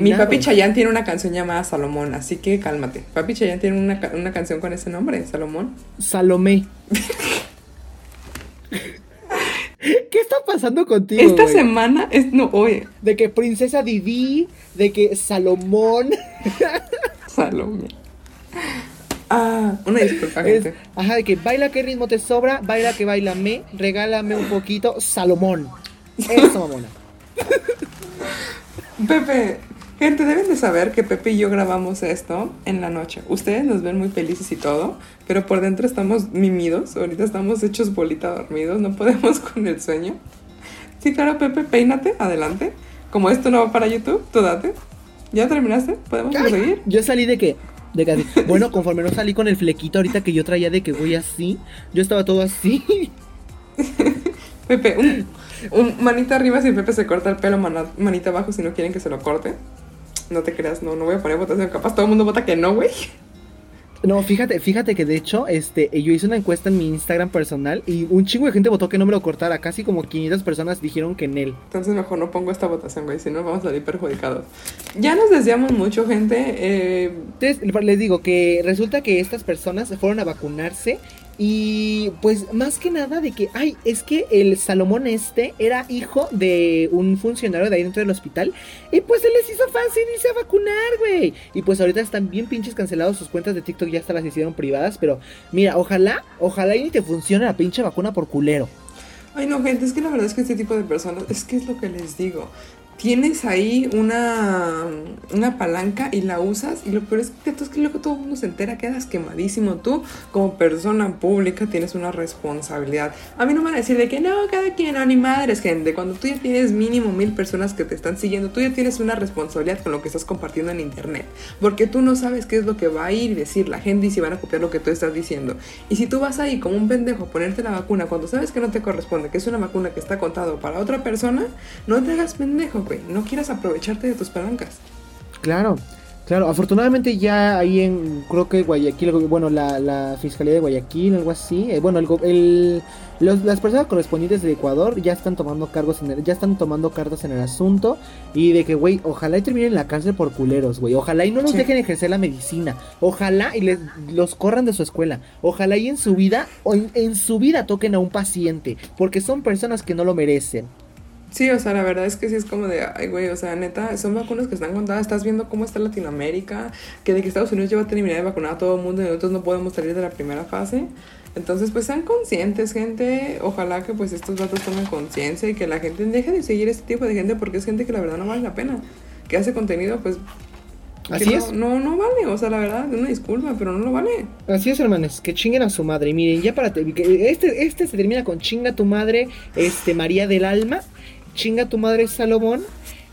mi papi Chayanne tiene una canción llamada Salomón, así que cálmate. Papi Chayanne tiene una, una canción con ese nombre, Salomón. Salomé. ¿Qué está pasando contigo? Esta semana es. No, oye. De que Princesa Didi, de que Salomón. Salomé. Ah, una disculpa, gente. ajá, de que baila qué ritmo te sobra, baila que baila me, regálame un poquito, Salomón. Eso, mamona. Pepe, Gente, deben de saber que Pepe y yo grabamos esto en la noche. Ustedes nos ven muy felices y todo, pero por dentro estamos mimidos. Ahorita estamos hechos bolita dormidos, no podemos con el sueño. Sí, claro, Pepe, peínate, adelante. Como esto no va para YouTube, tú date. ¿Ya terminaste? ¿Podemos seguir? Yo salí de que Bueno, conforme no salí con el flequito ahorita que yo traía de que voy así, yo estaba todo así. Pepe, un, un, manita arriba si Pepe se corta el pelo, manita abajo si no quieren que se lo corte. No te creas, no, no voy a poner votación. Capaz todo el mundo vota que no, güey. No, fíjate, fíjate que de hecho, este, yo hice una encuesta en mi Instagram personal y un chingo de gente votó que no me lo cortara. Casi como 500 personas dijeron que en él. Entonces mejor no pongo esta votación, güey, si no vamos a salir perjudicados. Ya nos deseamos mucho, gente. Eh... Entonces, les digo que resulta que estas personas fueron a vacunarse y pues más que nada de que, ay, es que el Salomón este era hijo de un funcionario de ahí dentro del hospital. Y pues se les hizo fácil irse a vacunar, güey. Y pues ahorita están bien pinches cancelados sus cuentas de TikTok, ya hasta las hicieron privadas. Pero mira, ojalá, ojalá y te funcione la pinche vacuna por culero. Ay, no, gente, es que la verdad es que este tipo de personas, es que es lo que les digo tienes ahí una, una palanca y la usas y lo peor es que, luego todo el mundo se entera, quedas quemadísimo. Tú como persona pública tienes una responsabilidad. A mí no me van a decir de que no, cada quien, no, ni madres, gente. Cuando tú ya tienes mínimo mil personas que te están siguiendo, tú ya tienes una responsabilidad con lo que estás compartiendo en internet. Porque tú no sabes qué es lo que va a ir decir la gente y si van a copiar lo que tú estás diciendo. Y si tú vas ahí como un pendejo a ponerte la vacuna cuando sabes que no te corresponde, que es una vacuna que está contado para otra persona, no te hagas pendejo no quieras aprovecharte de tus palancas. Claro, claro. Afortunadamente ya ahí en, creo que Guayaquil, bueno, la, Fiscalía de Guayaquil, algo así. Eh, bueno, el, las personas correspondientes de Ecuador ya están tomando cargos en ya están tomando cartas en el asunto y de que güey ojalá y terminen la cárcel por culeros güey ojalá y no los dejen ejercer la medicina ojalá y les los corran de su escuela ojalá y en su vida o en su vida toquen a un paciente porque son personas que no lo merecen Sí, o sea, la verdad es que sí es como de, ay, güey, o sea, neta, son vacunas que están contadas. Estás viendo cómo está Latinoamérica, que de que Estados Unidos lleva a terminar de vacunar a todo el mundo y nosotros no podemos salir de la primera fase. Entonces, pues sean conscientes, gente. Ojalá que pues estos datos tomen conciencia y que la gente deje de seguir este tipo de gente porque es gente que la verdad no vale la pena. Que hace contenido, pues Así no, es. No, no vale, o sea, la verdad, una disculpa, pero no lo vale. Así es, hermanos, que chinguen a su madre. Miren, ya para. Este, este se termina con chinga tu madre, este, María del Alma chinga tu madre Salomón,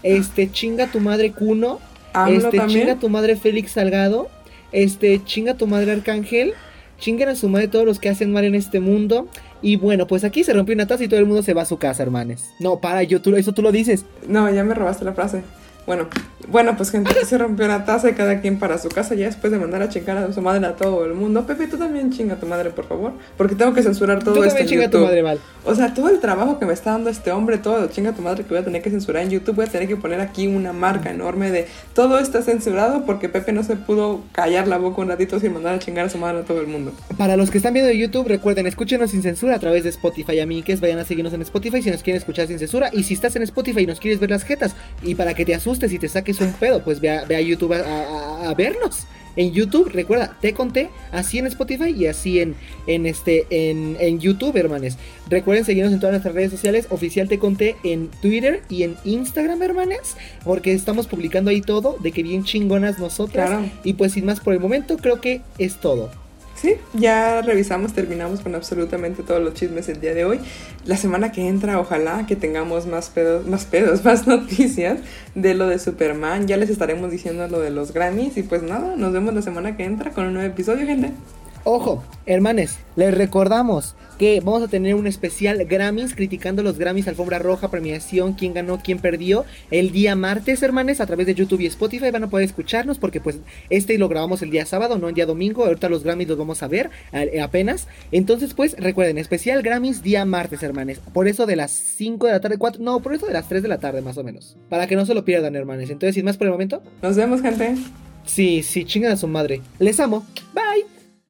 este, chinga tu madre Cuno, este, chinga tu madre Félix Salgado, este, chinga tu madre Arcángel, chinguen a su madre todos los que hacen mal en este mundo. Y bueno, pues aquí se rompió una taza y todo el mundo se va a su casa, hermanes. No, para, yo, tú, eso tú lo dices. No, ya me robaste la frase. Bueno, bueno, pues gente, se rompió una taza y cada quien para su casa ya después de mandar a chingar a su madre a todo el mundo. Pepe, tú también chinga a tu madre, por favor, porque tengo que censurar todo esto en YouTube. tu madre, Val. O sea, todo el trabajo que me está dando este hombre, todo chinga a tu madre que voy a tener que censurar en YouTube, voy a tener que poner aquí una marca enorme de todo está censurado porque Pepe no se pudo callar la boca un ratito sin mandar a chingar a su madre a todo el mundo. Para los que están viendo YouTube, recuerden, escúchenos sin censura a través de Spotify, amigues, vayan a seguirnos en Spotify si nos quieren escuchar sin censura y si estás en Spotify y nos quieres ver las jetas y para que te asustes y te saques un pedo, pues ve a, YouTube a, vernos. En YouTube, recuerda, te conté así en Spotify y así en, en este en, en, YouTube, hermanes. Recuerden seguirnos en todas nuestras redes sociales, oficial te conté en Twitter y en Instagram, hermanes, porque estamos publicando ahí todo, de que bien chingonas nosotras. Y pues sin más por el momento, creo que es todo. Sí, ya revisamos, terminamos con absolutamente todos los chismes el día de hoy. La semana que entra, ojalá que tengamos más pedos, más pedos, más noticias de lo de Superman. Ya les estaremos diciendo lo de los Grammys. Y pues nada, nos vemos la semana que entra con un nuevo episodio, gente. Ojo, hermanes, les recordamos que vamos a tener un especial Grammys criticando los Grammys Alfombra Roja, premiación, quién ganó, quién perdió, el día martes, hermanes, a través de YouTube y Spotify van a poder escucharnos porque pues este lo grabamos el día sábado, no el día domingo, ahorita los Grammys los vamos a ver eh, apenas. Entonces pues recuerden, especial Grammys día martes, hermanes, por eso de las 5 de la tarde, 4, no, por eso de las 3 de la tarde más o menos, para que no se lo pierdan, hermanes. Entonces, sin más por el momento. Nos vemos, gente. Sí, sí, chingan a su madre. Les amo. Bye.